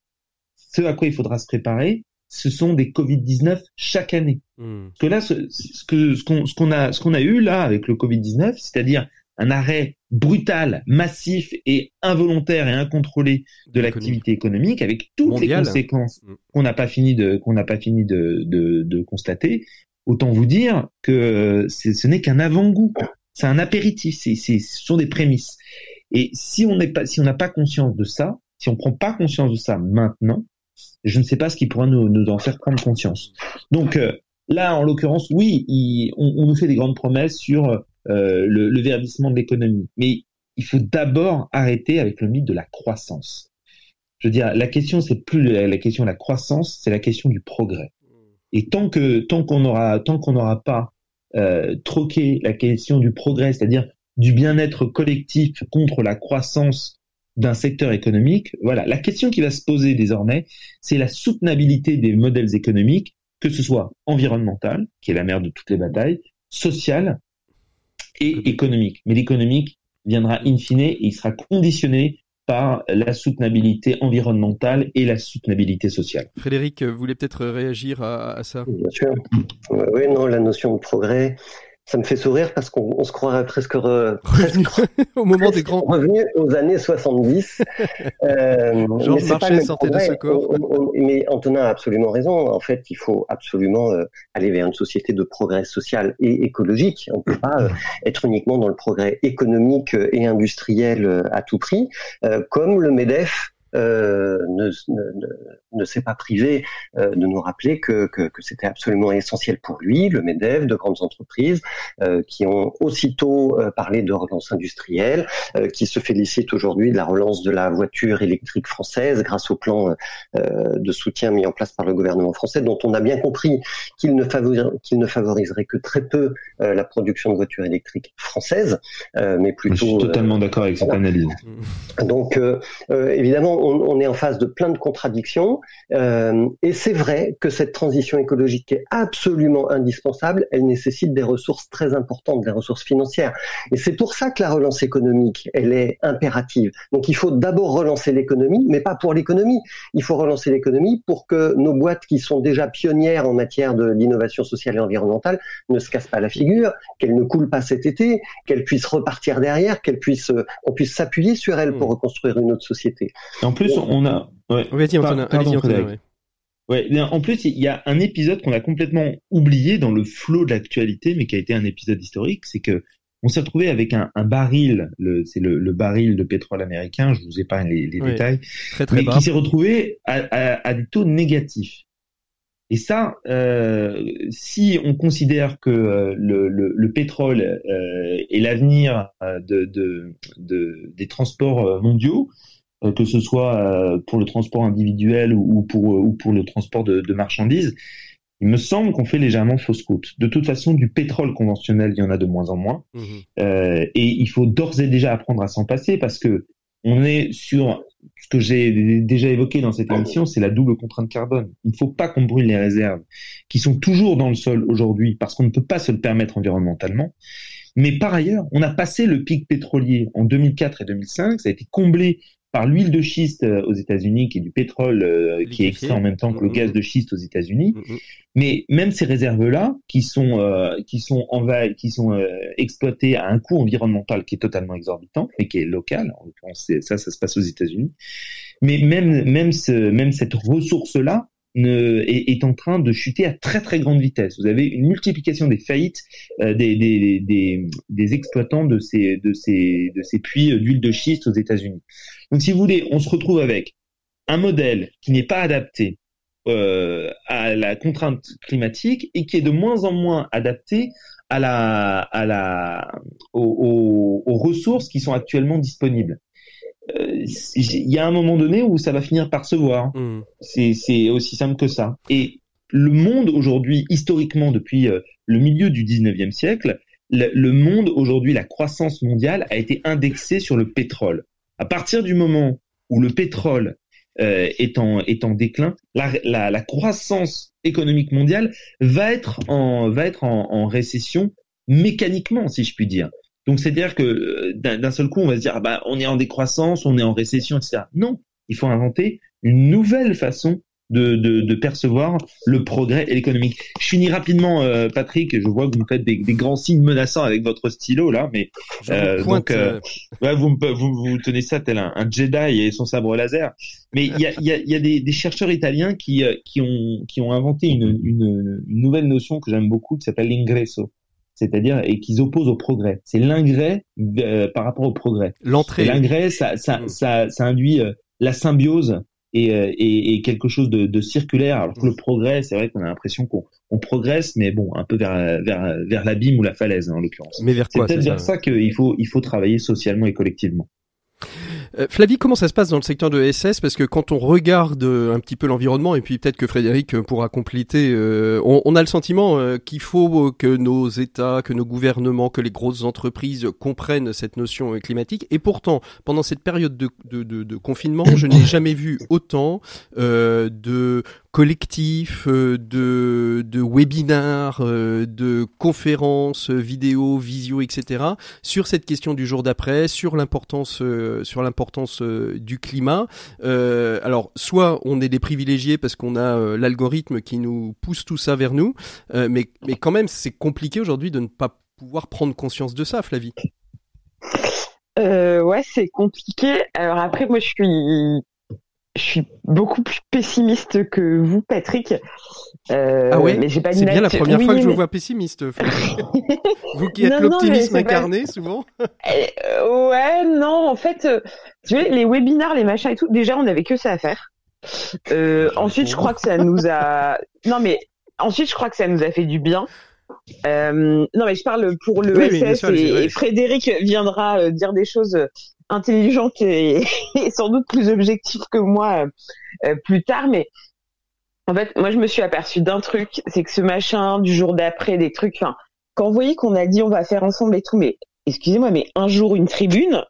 ce à quoi il faudra se préparer, ce sont des Covid-19 chaque année. Hmm. Parce que là, ce, ce qu'on ce qu'on a ce qu'on a eu là avec le Covid-19, c'est-à-dire un arrêt brutal, massif et involontaire et incontrôlé de l'activité économique, avec toutes les conséquences mm. qu'on n'a pas fini de qu'on n'a pas fini de, de, de, constater. Autant vous dire que ce n'est qu'un avant-goût, c'est un apéritif, c'est, ce sont des prémices. Et si on n'est pas, si on n'a pas conscience de ça, si on prend pas conscience de ça maintenant, je ne sais pas ce qui pourra nous, nous en faire prendre conscience. Donc euh, là, en l'occurrence, oui, on, on, nous fait des grandes promesses sur euh, le, le, verdissement de l'économie. Mais il faut d'abord arrêter avec le mythe de la croissance. Je veux dire, la question, c'est plus la, question de la croissance, c'est la question du progrès. Et tant que tant qu'on aura tant qu'on n'aura pas euh, troqué la question du progrès, c'est-à-dire du bien-être collectif contre la croissance d'un secteur économique, voilà, la question qui va se poser désormais, c'est la soutenabilité des modèles économiques, que ce soit environnemental, qui est la mère de toutes les batailles, social et économique. Mais l'économique viendra in fine et il sera conditionné par la soutenabilité environnementale et la soutenabilité sociale. Frédéric, vous voulez peut-être réagir à, à ça? Bien sûr. Oui, non, la notion de progrès, ça me fait sourire parce qu'on se croirait presque, au moment des grands revenus aux années 70. euh, Marchais sortait de ce corps. mais Antonin a absolument raison. En fait, il faut absolument euh, aller vers une société de progrès social et écologique. On ne peut pas euh, être uniquement dans le progrès économique et industriel euh, à tout prix, comme le Medef euh, ne, ne, ne s'est pas privé euh, de nous rappeler que, que, que c'était absolument essentiel pour lui, le MEDEF, de grandes entreprises euh, qui ont aussitôt parlé de relance industrielle, qui se félicitent aujourd'hui de la relance de la voiture électrique française grâce au plan de soutien mis en place par le gouvernement français, dont on a bien compris qu'il ne, ne favoriserait que très peu la production de voitures électriques françaises, mais plutôt... Je suis totalement d'accord avec cette analyse. Donc, évidemment, on, est en face de plein de contradictions. Euh, et c'est vrai que cette transition écologique est absolument indispensable. Elle nécessite des ressources très importantes, des ressources financières. Et c'est pour ça que la relance économique, elle est impérative. Donc il faut d'abord relancer l'économie, mais pas pour l'économie. Il faut relancer l'économie pour que nos boîtes qui sont déjà pionnières en matière de l'innovation sociale et environnementale ne se cassent pas la figure, qu'elles ne coulent pas cet été, qu'elles puissent repartir derrière, qu'elles puissent, on puisse s'appuyer sur elles pour mmh. reconstruire une autre société. En plus, on a. Ouais. en plus, il y a un épisode qu'on a complètement oublié dans le flot de l'actualité, mais qui a été un épisode historique, c'est que on s'est retrouvé avec un, un baril, c'est le, le, baril de pétrole américain, je vous épargne les, les détails, très, très mais qui s'est retrouvé à, à, à, des taux négatifs. Et ça, euh, si on considère que euh, le, le, le, pétrole euh, est l'avenir de, de, de, des transports mondiaux, euh, que ce soit euh, pour le transport individuel ou pour, euh, ou pour le transport de, de marchandises, il me semble qu'on fait légèrement fausse route. De toute façon, du pétrole conventionnel, il y en a de moins en moins. Mmh. Euh, et il faut d'ores et déjà apprendre à s'en passer parce que on est sur ce que j'ai déjà évoqué dans cette émission, c'est la double contrainte carbone. Il ne faut pas qu'on brûle les réserves qui sont toujours dans le sol aujourd'hui parce qu'on ne peut pas se le permettre environnementalement. Mais par ailleurs, on a passé le pic pétrolier en 2004 et 2005, ça a été comblé par l'huile de schiste euh, aux États-Unis, qui est du pétrole euh, qui est extrait en même temps que le mm-hmm. gaz de schiste aux États-Unis. Mm-hmm. Mais même ces réserves-là, qui sont euh, qui sont en qui sont euh, exploitées à un coût environnemental qui est totalement exorbitant et qui est local. En l'occurrence, ça, ça se passe aux États-Unis. Mais même même ce, même cette ressource-là, est, est, en train de chuter à très très grande vitesse. Vous avez une multiplication des faillites euh, des, des, des, des, exploitants de ces, de ces, de ces puits d'huile de schiste aux États-Unis. Donc, si vous voulez, on se retrouve avec un modèle qui n'est pas adapté euh, à la contrainte climatique et qui est de moins en moins adapté à la, à la, aux, aux, aux ressources qui sont actuellement disponibles. Euh, il y a un moment donné où ça va finir par se voir. Mm. C'est aussi simple que ça. Et le monde aujourd'hui, historiquement, depuis euh, le milieu du 19e siècle, le, le monde aujourd'hui, la croissance mondiale a été indexée sur le pétrole. À partir du moment où le pétrole est en est en déclin, la, la, la, croissance économique mondiale va être en va être en, en récession mécaniquement, si je puis dire. Donc c'est-à-dire que d'un seul coup, on va se dire ah bah on est en décroissance, on est en récession, etc. Non, il faut inventer une nouvelle façon de, de, de, percevoir le progrès économique. Je finis rapidement, euh, Patrick. Je vois que vous faites des, des, grands signes menaçants avec votre stylo là, mais euh, donc euh, ouais, vous, vous, vous tenez ça tel un, un Jedi et son sabre laser. Mais il y a, y a, y a des, des, chercheurs italiens qui, euh, qui ont qui ont inventé une, une, une nouvelle notion que j'aime beaucoup qui s'appelle l'ingresso c'est-à-dire et qu'ils opposent au progrès. C'est l'ingret euh, par rapport au progrès. L'entrée. L'ingret, ça, ça, mm. ça, ça, induit la symbiose euh, et, et, quelque chose de, de, circulaire. Alors que le progrès, c'est vrai qu'on a l'impression qu'on on progresse, mais bon, un peu vers, vers, vers l'abîme ou la falaise, hein, en l'occurrence. Mais vers quoi C'est peut-être vers ça, qu'il faut, il faut travailler socialement et collectivement. Euh, Flavie, comment ça se passe dans le secteur de SS Parce que quand on regarde euh, un petit peu l'environnement, et puis peut-être que Frédéric euh, pourra compléter, on, on, a le sentiment qu'il faut que nos États, que nos gouvernements, que les grosses entreprises comprennent cette notion climatique. Et pourtant, pendant cette période de, de, de, de confinement, je n'ai jamais vu autant de collectifs, euh, de, de webinars, euh, de conférences vidéo, visio, etc. sur cette question du jour d'après, sur l'importance, euh, sur l'importance du climat. alors, soit on est des privilégiés parce qu'on a l'algorithme qui nous pousse tout ça vers nous, mais, mais quand même, c'est compliqué aujourd'hui de ne pas pouvoir prendre conscience de ça, Flavie. Euh, ouais, c'est compliqué. Alors après, moi, je suis je suis beaucoup plus pessimiste que vous, Patrick. Euh, ah ouais mais j'ai pas C'est bien la première fois que je vous vois pessimiste. vous qui êtes l'optimisme incarné, souvent. Euh, ouais, non, en fait, euh, tu vois, les webinars, les machins et tout, déjà, on avait que ça à faire. Euh, ensuite, je crois que ça nous a. Non, mais ensuite, je crois que ça nous a fait du bien. Non, mais je parle pour le SS et, et, Frédéric viendra dire des choses intelligente et, sans doute plus objectif que moi euh, plus tard, mais en fait, moi, je me suis aperçue d'un truc, c'est que ce machin du jour d'après, des trucs, enfin, quand vous voyez qu'on a dit on va faire ensemble et tout, mais excusez-moi, mais un jour une tribune,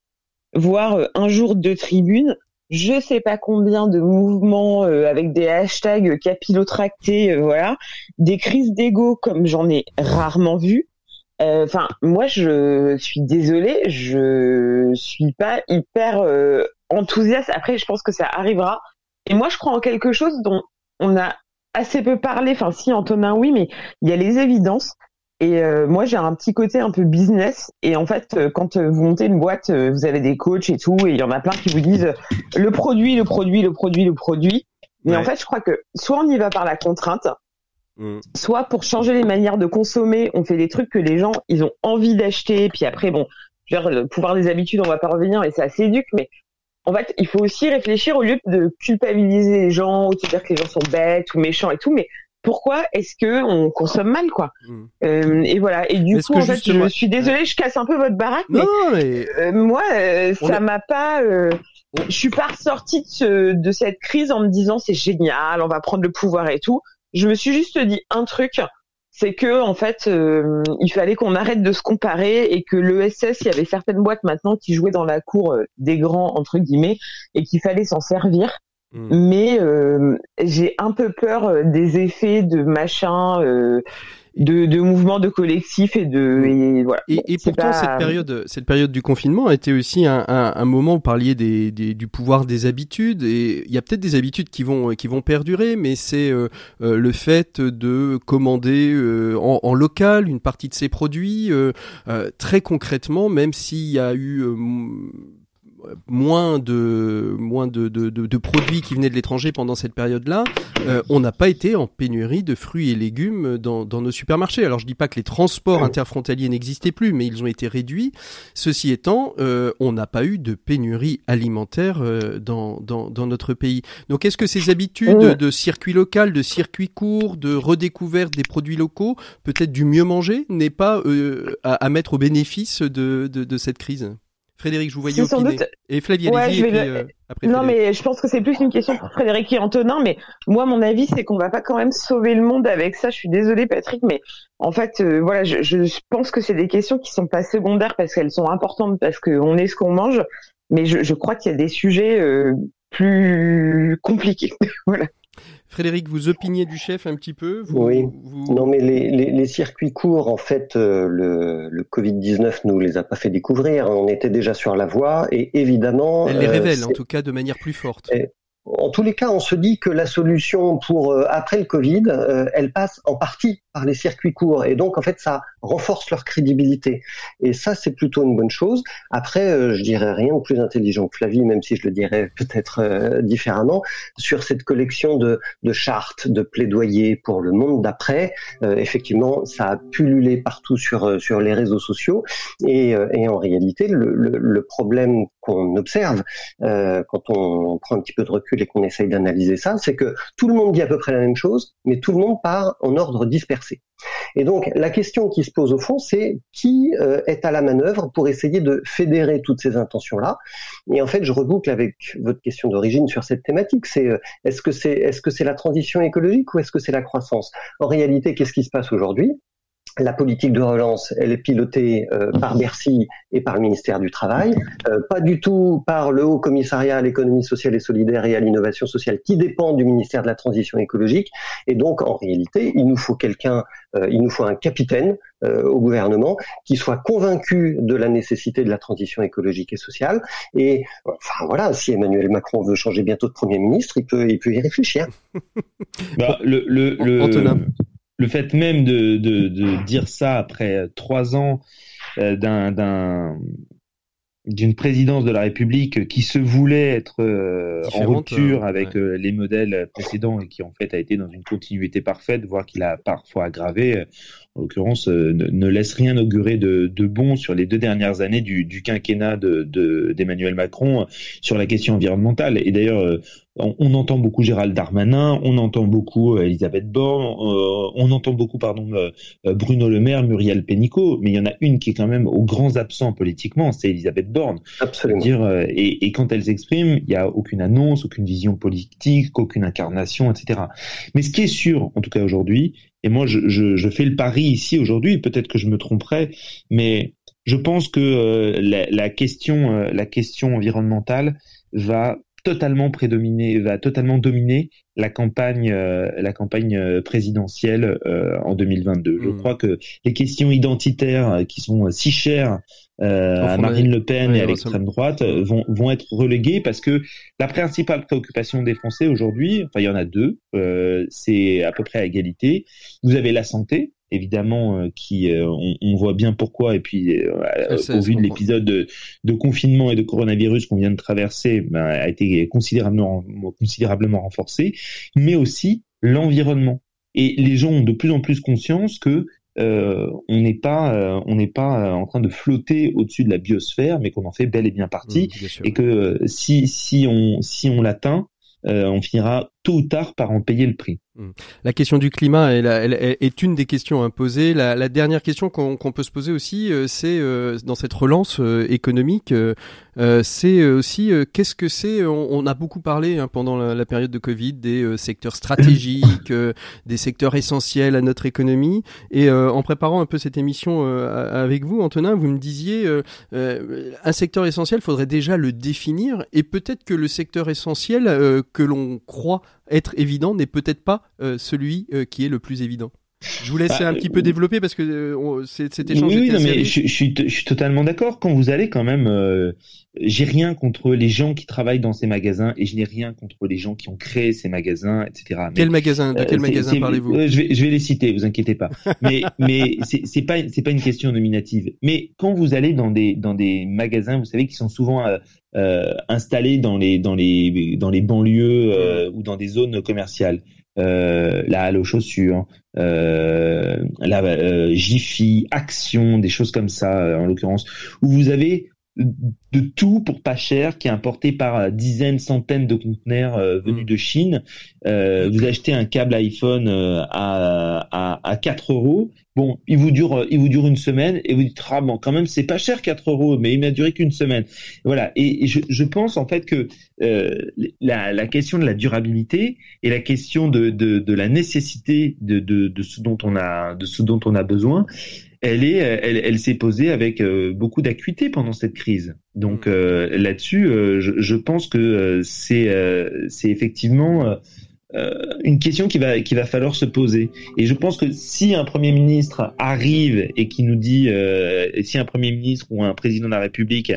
voire euh, un jour deux tribunes, je sais pas combien de mouvements euh, avec des hashtags capillotractés, voilà, des crises d'ego comme j'en ai rarement vu. Euh, enfin, moi, je suis désolée, je suis pas hyper euh, enthousiaste. Après, je pense que ça arrivera. Et moi, je crois en quelque chose dont on a assez peu parlé. Enfin, si Antonin, oui, mais il y a les évidences. Et euh, moi, j'ai un petit côté un peu business. Et en fait, quand vous montez une boîte, vous avez des coachs et tout, et il y en a plein qui vous disent le produit, le produit, le produit, le produit. Mais en fait, je crois que soit on y va par la contrainte, Mm. Soit pour changer les manières de consommer, on fait des trucs que les gens ils ont envie d'acheter. Puis après, bon, je veux dire, le pouvoir des habitudes, on va pas revenir et c'est assez éduque, mais en fait, il faut aussi réfléchir au lieu de culpabiliser les gens ou de dire que les gens sont bêtes ou méchants et tout, mais pourquoi est-ce que on consomme mal quoi mm. euh, Et voilà. Et du coup, en fait, je suis désolée, je casse un peu votre baraque, mais, euh, moi, euh, ça m'a pas. Je suis pas ressortie de, de cette crise en me disant c'est génial, on va prendre le pouvoir et tout je me suis juste dit un truc, c'est que en fait, euh, il fallait qu'on arrête de se comparer et que l'ESS, il y avait certaines boîtes maintenant qui jouaient dans la cour euh, des grands entre guillemets et qu'il fallait s'en servir. Hmm. Mais euh, j'ai un peu peur des effets de machin de, de mouvements de collectif et de et voilà. Et, et pourtant cette période cette période du confinement a été aussi un, un, un moment où vous parliez des, des, du pouvoir des habitudes et il y a peut-être des habitudes qui vont qui vont perdurer mais c'est euh, euh, le fait de commander euh, en, en, local une partie de ses produits très concrètement même s'il y a eu moins de moins de, de, de, de, produits qui venaient de l'étranger pendant cette période-là, euh, on n'a pas été en pénurie de fruits et légumes dans, dans, nos supermarchés. Alors je dis pas que les transports interfrontaliers n'existaient plus, mais ils ont été réduits. Ceci étant, euh, on n'a pas eu de pénurie alimentaire euh, dans, dans, dans, notre pays. Donc est-ce que ces habitudes de circuit local, de circuit court, de redécouverte des produits locaux, peut-être du mieux manger, n'est pas à, à, mettre au bénéfice de, de, de cette crise? Frédéric, je vous voyais opiner. Doute... Et Flavie. Ouais, euh, non, mais je pense que c'est plus une question pour Frédéric et Antonin. Mais moi, mon avis, c'est qu'on va pas quand même sauver le monde avec ça. Je suis désolée, Patrick, mais en fait, euh, voilà, je, je, pense que c'est des questions qui sont pas secondaires parce qu'elles sont importantes parce qu'on est ce qu'on mange. Mais je, je crois qu'il y a des sujets euh, plus compliqué. voilà. Frédéric, vous opiniez du chef un petit peu Oui. Non, mais les, circuits courts, en fait, euh, le, le Covid-19 nous les a pas fait découvrir. On était déjà sur la voie et évidemment. Elle les révèle, en tout cas, de manière plus forte en tous les cas, on se dit que la solution pour euh, après le Covid, euh, elle passe en partie par les circuits courts et donc en fait ça renforce leur crédibilité et ça c'est plutôt une bonne chose. Après, euh, je dirais rien de plus intelligent que Flavie, même si je le dirais peut-être différemment sur cette collection de, chartes, de plaidoyers pour le monde d'après. effectivement, ça a pullulé partout sur les réseaux sociaux et, en réalité le, le, le problème qu'on observe quand on prend un petit peu de recul et qu'on essaye d'analyser ça, c'est que tout le monde dit à peu près la même chose, mais tout le monde part en ordre dispersé. Et donc la question qui se pose au fond, c'est qui euh, est à la manœuvre pour essayer de fédérer toutes ces intentions-là? Et en fait, je reboucle avec votre question d'origine sur cette thématique. C'est euh, est-ce que c'est est-ce que c'est la transition écologique ou est-ce que c'est la croissance? En réalité, qu'est-ce qui se passe aujourd'hui? La politique de relance, elle est pilotée euh, par Bercy et par le ministère du Travail, euh, pas du tout par le Haut Commissariat à l'économie sociale et solidaire et à l'innovation sociale qui dépend du ministère de la Transition écologique. Et donc, en réalité, il nous faut quelqu'un, euh, il nous faut un capitaine au gouvernement qui soit convaincu de la nécessité de la transition écologique et sociale. Et enfin voilà, si Emmanuel Macron veut changer bientôt de Premier ministre, il peut, il peut y réfléchir. bah, le, le, le le fait même de, de, dire ça après trois ans euh, d'un d'une présidence de la République qui se voulait être euh, en rupture avec euh, les modèles précédents et qui en fait a été dans une continuité parfaite, voire qu'il a parfois aggravé, en l'occurrence, ne, laisse rien augurer de, de, bon sur les deux dernières années du, du quinquennat d'Emmanuel de, Macron sur la question environnementale. Et d'ailleurs, on, entend beaucoup Gérald Darmanin, on entend beaucoup euh, Elisabeth Borne, euh, on entend beaucoup pardon euh, Bruno Le Maire, Muriel Pénicaud, mais il y en a une qui est quand même aux grands absents politiquement, c'est Elisabeth Borne. Absolument. Dire, et, et, quand elle s'exprime, il n'y a aucune annonce, aucune vision politique, aucune incarnation, etc. Mais ce qui est sûr, en tout cas aujourd'hui, et moi je, je, fais le pari ici aujourd'hui, peut-être que je me tromperai, mais je pense que la, la, question, la question environnementale va totalement prédominer, va totalement dominer la campagne, euh, la campagne euh, présidentielle euh, en 2022. Je hmm. crois que les questions identitaires qui sont si chères à Marine Le Pen et à l'extrême droite vont, vont être reléguées parce que la principale préoccupation des Français aujourd'hui, enfin il y en a deux, c'est à peu près à égalité. Vous avez la santé, évidemment euh, qui euh, on, voit bien pourquoi. Et puis euh, au vu de l'épisode de, confinement et de coronavirus qu'on vient de traverser ben, a été considérablement considérablement renforcé mais aussi l'environnement. Et les gens ont de plus en plus conscience que on n'est pas on n'est pas en train de flotter au-dessus de la biosphère mais qu'on en fait bel et bien partie. Mmh, et que si si on si on l'atteint on finira tôt ou tard par en payer le prix. La question du climat est une des questions imposées. La, la dernière question qu'on peut se poser aussi, euh, c'est euh, dans cette relance euh, économique, c'est aussi qu'est-ce que c'est on, a beaucoup parlé hein, pendant la, période de Covid des secteurs stratégiques, des secteurs essentiels à notre économie. Et en préparant un peu cette émission avec vous, Antonin, vous me disiez un secteur essentiel, faudrait déjà le définir. Et peut-être que le secteur essentiel que l'on croit être évident n'est peut-être pas euh, celui euh, qui est le plus évident. Je vous laisse bah, un petit peu développer parce que euh, cet échange oui, oui, mais je, suis, je, suis, totalement d'accord. Quand vous allez quand même, j'ai rien contre les gens qui travaillent dans ces magasins et je n'ai rien contre les gens qui ont créé ces magasins, etc. quel magasin De quel magasin parlez-vous je, vais, je vais les citer, vous inquiétez pas. Mais mais c'est pas c'est pas une question nominative. Mais quand vous allez dans des dans des magasins, vous savez qui sont souvent euh, installés dans les dans les dans les banlieues euh, ou dans des zones commerciales. Euh, la halle aux chaussures, euh, la euh, Jiffy, Action, des choses comme ça en l'occurrence, où vous avez de tout pour pas cher qui est importé par dizaines, centaines de conteneurs venus mm. de Chine. vous achetez un câble iPhone à, à, à 4 euros Bon, il vous dure, euh, il vous dure une semaine et vous dites ah bon quand même c'est pas cher 4 euros, mais il m'a duré qu'une semaine. Voilà. Et, je, je, pense en fait que euh, la, la, question de la durabilité et la question de, de, de la nécessité de, de, de, ce dont on a de ce dont on a besoin, elle est, elle, elle s'est posée avec beaucoup d'acuité pendant cette crise. Donc mm. là-dessus, je, je, pense que c'est, c'est effectivement euh, une question qui va qui va falloir se poser. Et je pense que si un premier ministre arrive et qui nous dit, euh, si un premier ministre ou un président de la République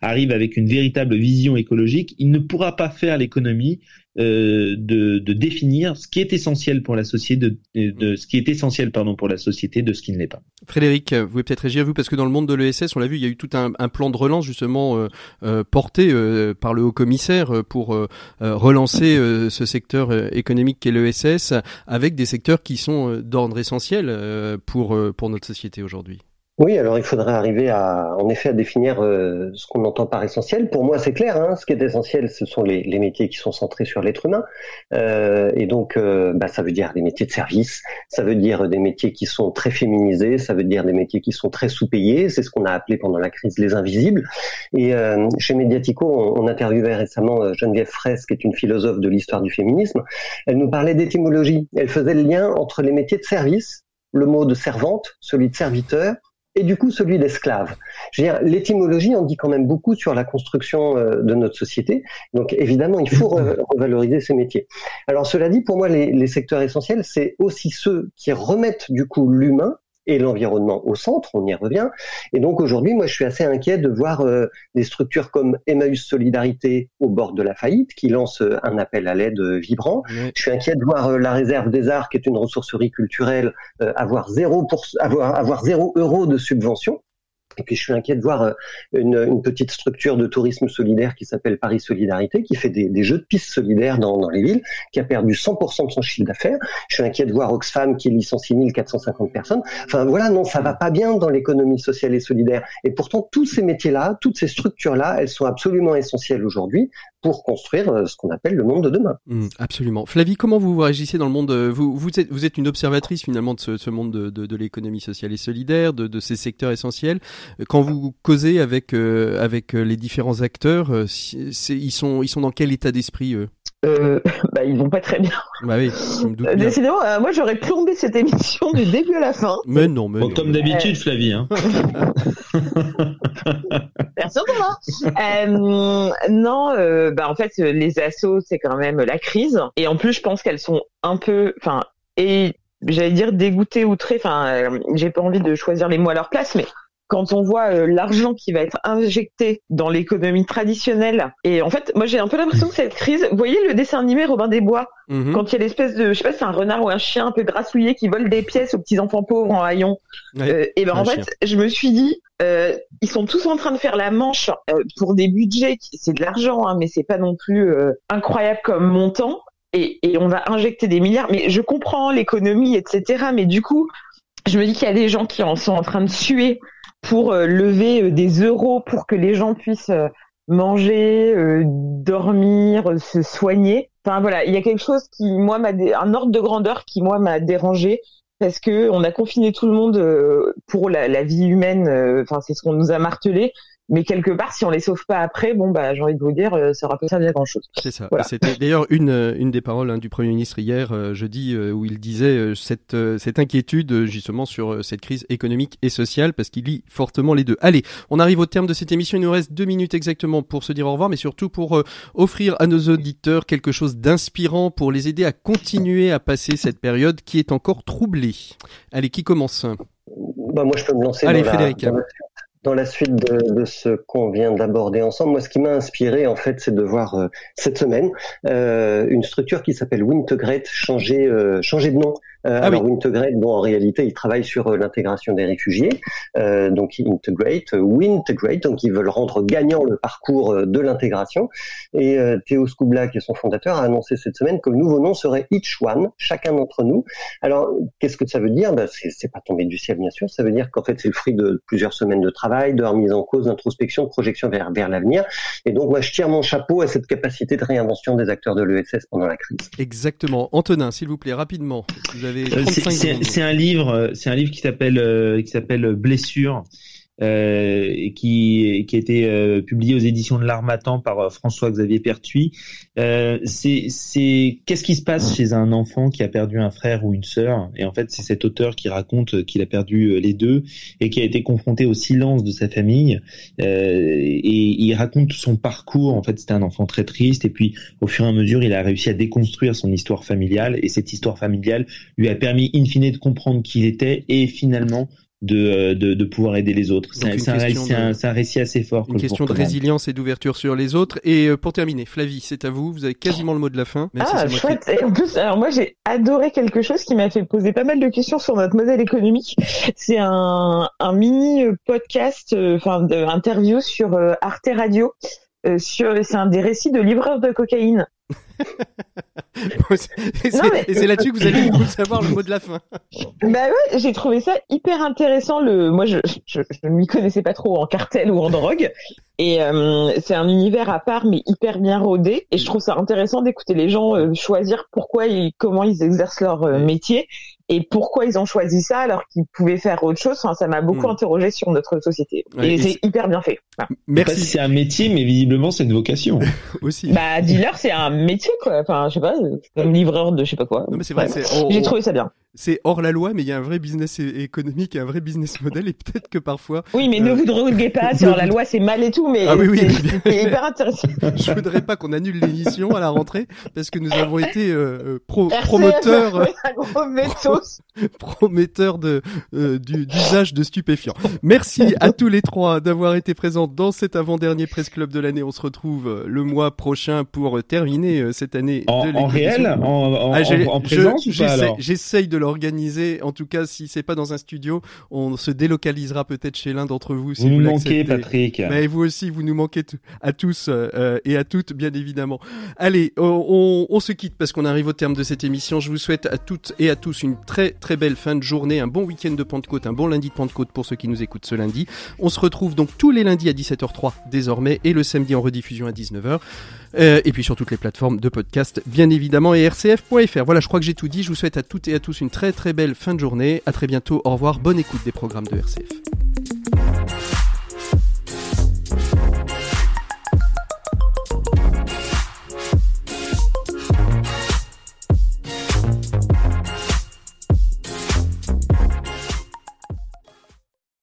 arrive avec une véritable vision écologique, il ne pourra pas faire l'économie euh, de, de, définir ce qui est essentiel pour la société, de, de, ce qui est essentiel pardon pour la société, de ce qui ne l'est pas. Frédéric, vous pouvez peut-être réagir vous parce que dans le monde de l'ESS, on l'a vu, il y a eu tout un, un plan de relance justement euh, euh porté euh, par le haut commissaire pour relancer ce secteur économique qu'est l'ESS, avec des secteurs qui sont d'ordre essentiel pour pour notre société aujourd'hui. Oui, alors il faudrait arriver à, en effet, à définir euh, ce qu'on entend par essentiel. Pour moi, c'est clair. Hein, ce qui est essentiel, ce sont les, les métiers qui sont centrés sur l'être humain, euh, et donc, euh, bah, ça veut dire des métiers de service, ça veut dire des métiers qui sont très féminisés, ça veut dire des métiers qui sont très sous-payés. C'est ce qu'on a appelé pendant la crise les invisibles. Et chez Mediatico, on, on, interviewait récemment Geneviève Fraisse, qui est une philosophe de l'histoire du féminisme. Elle nous parlait d'étymologie. Elle faisait le lien entre les métiers de service, le mot de servante, celui de serviteur et du coup celui d'esclave. L'étymologie en dit quand même beaucoup sur la construction euh, de notre société. Donc évidemment, il faut revaloriser ces métiers. Alors cela dit, pour moi, les, les secteurs essentiels, c'est aussi ceux qui remettent du coup l'humain et l'environnement au centre, on y revient. Et donc aujourd'hui, moi, je suis assez inquiet de voir euh, des structures comme Emmaüs Solidarité au bord de la faillite, qui lance euh, un appel à l'aide euh, vibrant. Je suis inquiet de voir la réserve des arts, qui est une ressourcerie culturelle, avoir zéro pour avoir avoir zéro euro de subvention. Et puis je suis inquiet de voir euh, une, une petite structure de tourisme solidaire qui s'appelle Paris Solidarité, qui fait des, des, jeux de pistes solidaires dans, dans les villes, qui a perdu 100% de son chiffre d'affaires. Je suis inquiet de voir Oxfam qui licencie 1450 personnes. Enfin voilà, non, ça va pas bien dans l'économie sociale et solidaire. Et pourtant, tous ces métiers-là, toutes ces structures-là, elles sont absolument essentielles aujourd'hui pour construire euh, ce qu'on appelle le monde de demain. Mmh, absolument. Flavie, comment vous réagissez dans le monde vous, vous, êtes, vous êtes une observatrice finalement de ce, ce monde de, de, de l'économie sociale et solidaire, de, de ces secteurs essentiels. Quand vous causez avec euh, avec euh, les différents acteurs, ils sont ils sont dans quel état d'esprit eux? Euh, bah, ils vont pas très bien. Bah oui, Décidément, moi j'aurais plombé cette émission du début à la fin. Mais non, mais Comme d'habitude, Flavie. Hein. Merci Thomas. Euh, non, euh, bah en fait, les assos, c'est quand même la crise. Et en plus, je pense qu'elles sont un peu, enfin, et j'allais dire dégoûtées ou très, enfin, j'ai pas envie de choisir les mots à leur place, mais quand on voit euh, l'argent qui va être injecté dans l'économie traditionnelle. Et en fait, moi j'ai un peu l'impression que cette crise, vous voyez le dessin animé Robin des Bois, mhm. quand il y a l'espèce de, je sais pas, c'est un renard ou un chien un peu grassouillé qui vole des pièces aux petits enfants pauvres en haillons. Euh, et ben en fait, je me suis dit, euh, ils sont tous en train de faire la manche pour des budgets, c'est de l'argent, hein, mais c'est pas non plus incroyable comme montant. Et, et on va injecter des milliards. Mais je comprends l'économie, etc. Mais du coup, je me dis qu'il y a des gens qui en sont en train de suer pour euh, lever euh, des euros pour que les gens puissent euh, manger, dormir, se soigner. Enfin voilà, il y a quelque chose qui moi m'a un ordre de grandeur qui moi m'a dérangé parce que on a confiné tout le monde pour la, la vie humaine. Enfin c'est ce qu'on nous a martelé mais quelque part, si on les sauve pas après, bon, bah, j'ai envie de vous dire, euh, ça aura pas servi à grand chose. C'est ça. C'était d'ailleurs une, euh, une des paroles hein, du Premier ministre hier, euh, jeudi, où il disait cette, cette inquiétude justement sur cette crise économique et sociale, parce qu'il lit fortement les deux. Allez, on arrive au terme de cette émission. Il nous reste deux minutes exactement pour se dire au revoir, mais surtout pour offrir à nos auditeurs quelque chose d'inspirant pour les aider à continuer à passer cette période qui est encore troublée. Allez, qui commence? Bah moi, je peux me lancer. Allez, Frédéric dans la suite de, ce qu'on vient d'aborder ensemble, moi, ce qui m'a inspiré, en fait, c'est de voir euh, cette semaine euh, une structure qui s'appelle Wintegrate changer, euh, changer de nom. Euh, ah alors Wintegrate, bon, en réalité, ils travaillent sur euh, l'intégration des réfugiés, euh, donc Integrate, Wintegrate, donc ils veulent rendre gagnant le parcours de l'intégration. Et Théo Skoubla, qui est son fondateur, a annoncé cette semaine que le nouveau nom serait Each One, chacun d'entre nous. Alors, qu'est-ce que ça veut dire? Ben, C'est pas tombé du ciel, bien sûr. Ça veut dire qu'en fait, c'est le fruit de plusieurs semaines de travail, de remise en cause, d'introspection, de projection vers, vers l'avenir. Et donc, moi, je tire mon chapeau à cette capacité de réinvention des acteurs de l'ESS pendant la crise. Exactement. Antonin, s'il vous plaît, rapidement. Euh, c'est un livre, c'est un livre qui s'appelle euh, qui s'appelle Blessure. Euh, qui, qui a été euh, publié aux éditions de l'Armatan par euh, François-Xavier Pertuis. Euh, c'est, qu'est-ce qui se passe chez un enfant qui a perdu un frère ou une sœur? Et en fait, c'est cet auteur qui raconte qu'il a perdu les deux et qui a été confronté au silence de sa famille. et il raconte son parcours. En fait, c'était un enfant très triste. Et puis, au fur et à mesure, il a réussi à déconstruire son histoire familiale. Et cette histoire familiale lui a permis, in fine, de comprendre qui il était et finalement de, de, de, pouvoir aider les autres. C'est un, un, un, récit assez fort. Une question de résilience et d'ouverture sur les autres. Et euh, pour terminer, Flavie, c'est à vous. Vous avez quasiment le mot de la fin. ah, chouette. Et en plus, alors moi, j'ai adoré quelque chose qui m'a fait poser pas mal de questions sur notre modèle économique. C'est un, un mini euh, podcast, euh, enfin, euh, interview sur Arte Radio. Euh, sur, c'est un des récits de livreurs de cocaïne. et c'est là-dessus que vous allez savoir le mot de la fin. bah ouais, j'ai trouvé ça hyper intéressant. Le, moi, je, je, je ne m'y connaissais pas trop en cartel ou en drogue, et euh, c'est un univers à part, mais hyper bien rodé. Et je trouve ça intéressant d'écouter les gens euh, choisir pourquoi et comment ils exercent leur euh, métier et pourquoi ils ont choisi ça alors qu'ils pouvaient faire autre chose? Enfin, ça m'a beaucoup hmm. interrogé sur notre société. et, c'est hyper bien fait. Merci. C'est un métier, mais visiblement c'est une vocation aussi. Bah, dealer, c'est un métier quoi. Enfin, je sais pas, comme livreur de je sais pas quoi. Non, mais c'est vrai. J'ai trouvé ça bien c'est hors la loi, mais il y a un vrai business économique et un vrai business model, et peut-être que parfois. Oui, mais ne euh, vous droguez pas, c'est hors la loi, c'est mal et tout, mais ah, oui, oui, c'est hyper intéressant. Je voudrais pas qu'on annule l'émission à la rentrée, parce que nous avons été euh, pro promoteurs, prometteurs de euh, d'usage de stupéfiants. Merci à tous les trois d'avoir été présents dans cet avant-dernier Presse Club de l'année. On se retrouve euh, le mois prochain pour terminer cette année en, de en réel, en, en, ah, en présence ou pas alors? J'essaye de l'organiser. En tout cas, si c'est pas dans un studio, on se délocalisera peut-être chez l'un d'entre vous. Si vous, nous manquez, Patrick. Mais vous aussi, vous nous manquez à tous euh, et à toutes, bien évidemment. Allez, on, on se quitte parce qu'on arrive au terme de cette émission. Je vous souhaite à toutes et à tous une très très belle fin de journée, un bon week-end de Pentecôte, un bon lundi de Pentecôte pour ceux qui nous écoutent ce lundi. On se retrouve donc tous les lundis à 17h03 désormais et le samedi en rediffusion à 19h. Euh, et puis sur toutes les plateformes de podcast, bien évidemment, et rcf.fr. Voilà, je crois que j'ai tout dit. Je vous souhaite à toutes et à tous une très très belle fin de journée. À très bientôt. Au revoir. Bonne écoute des programmes de RCF.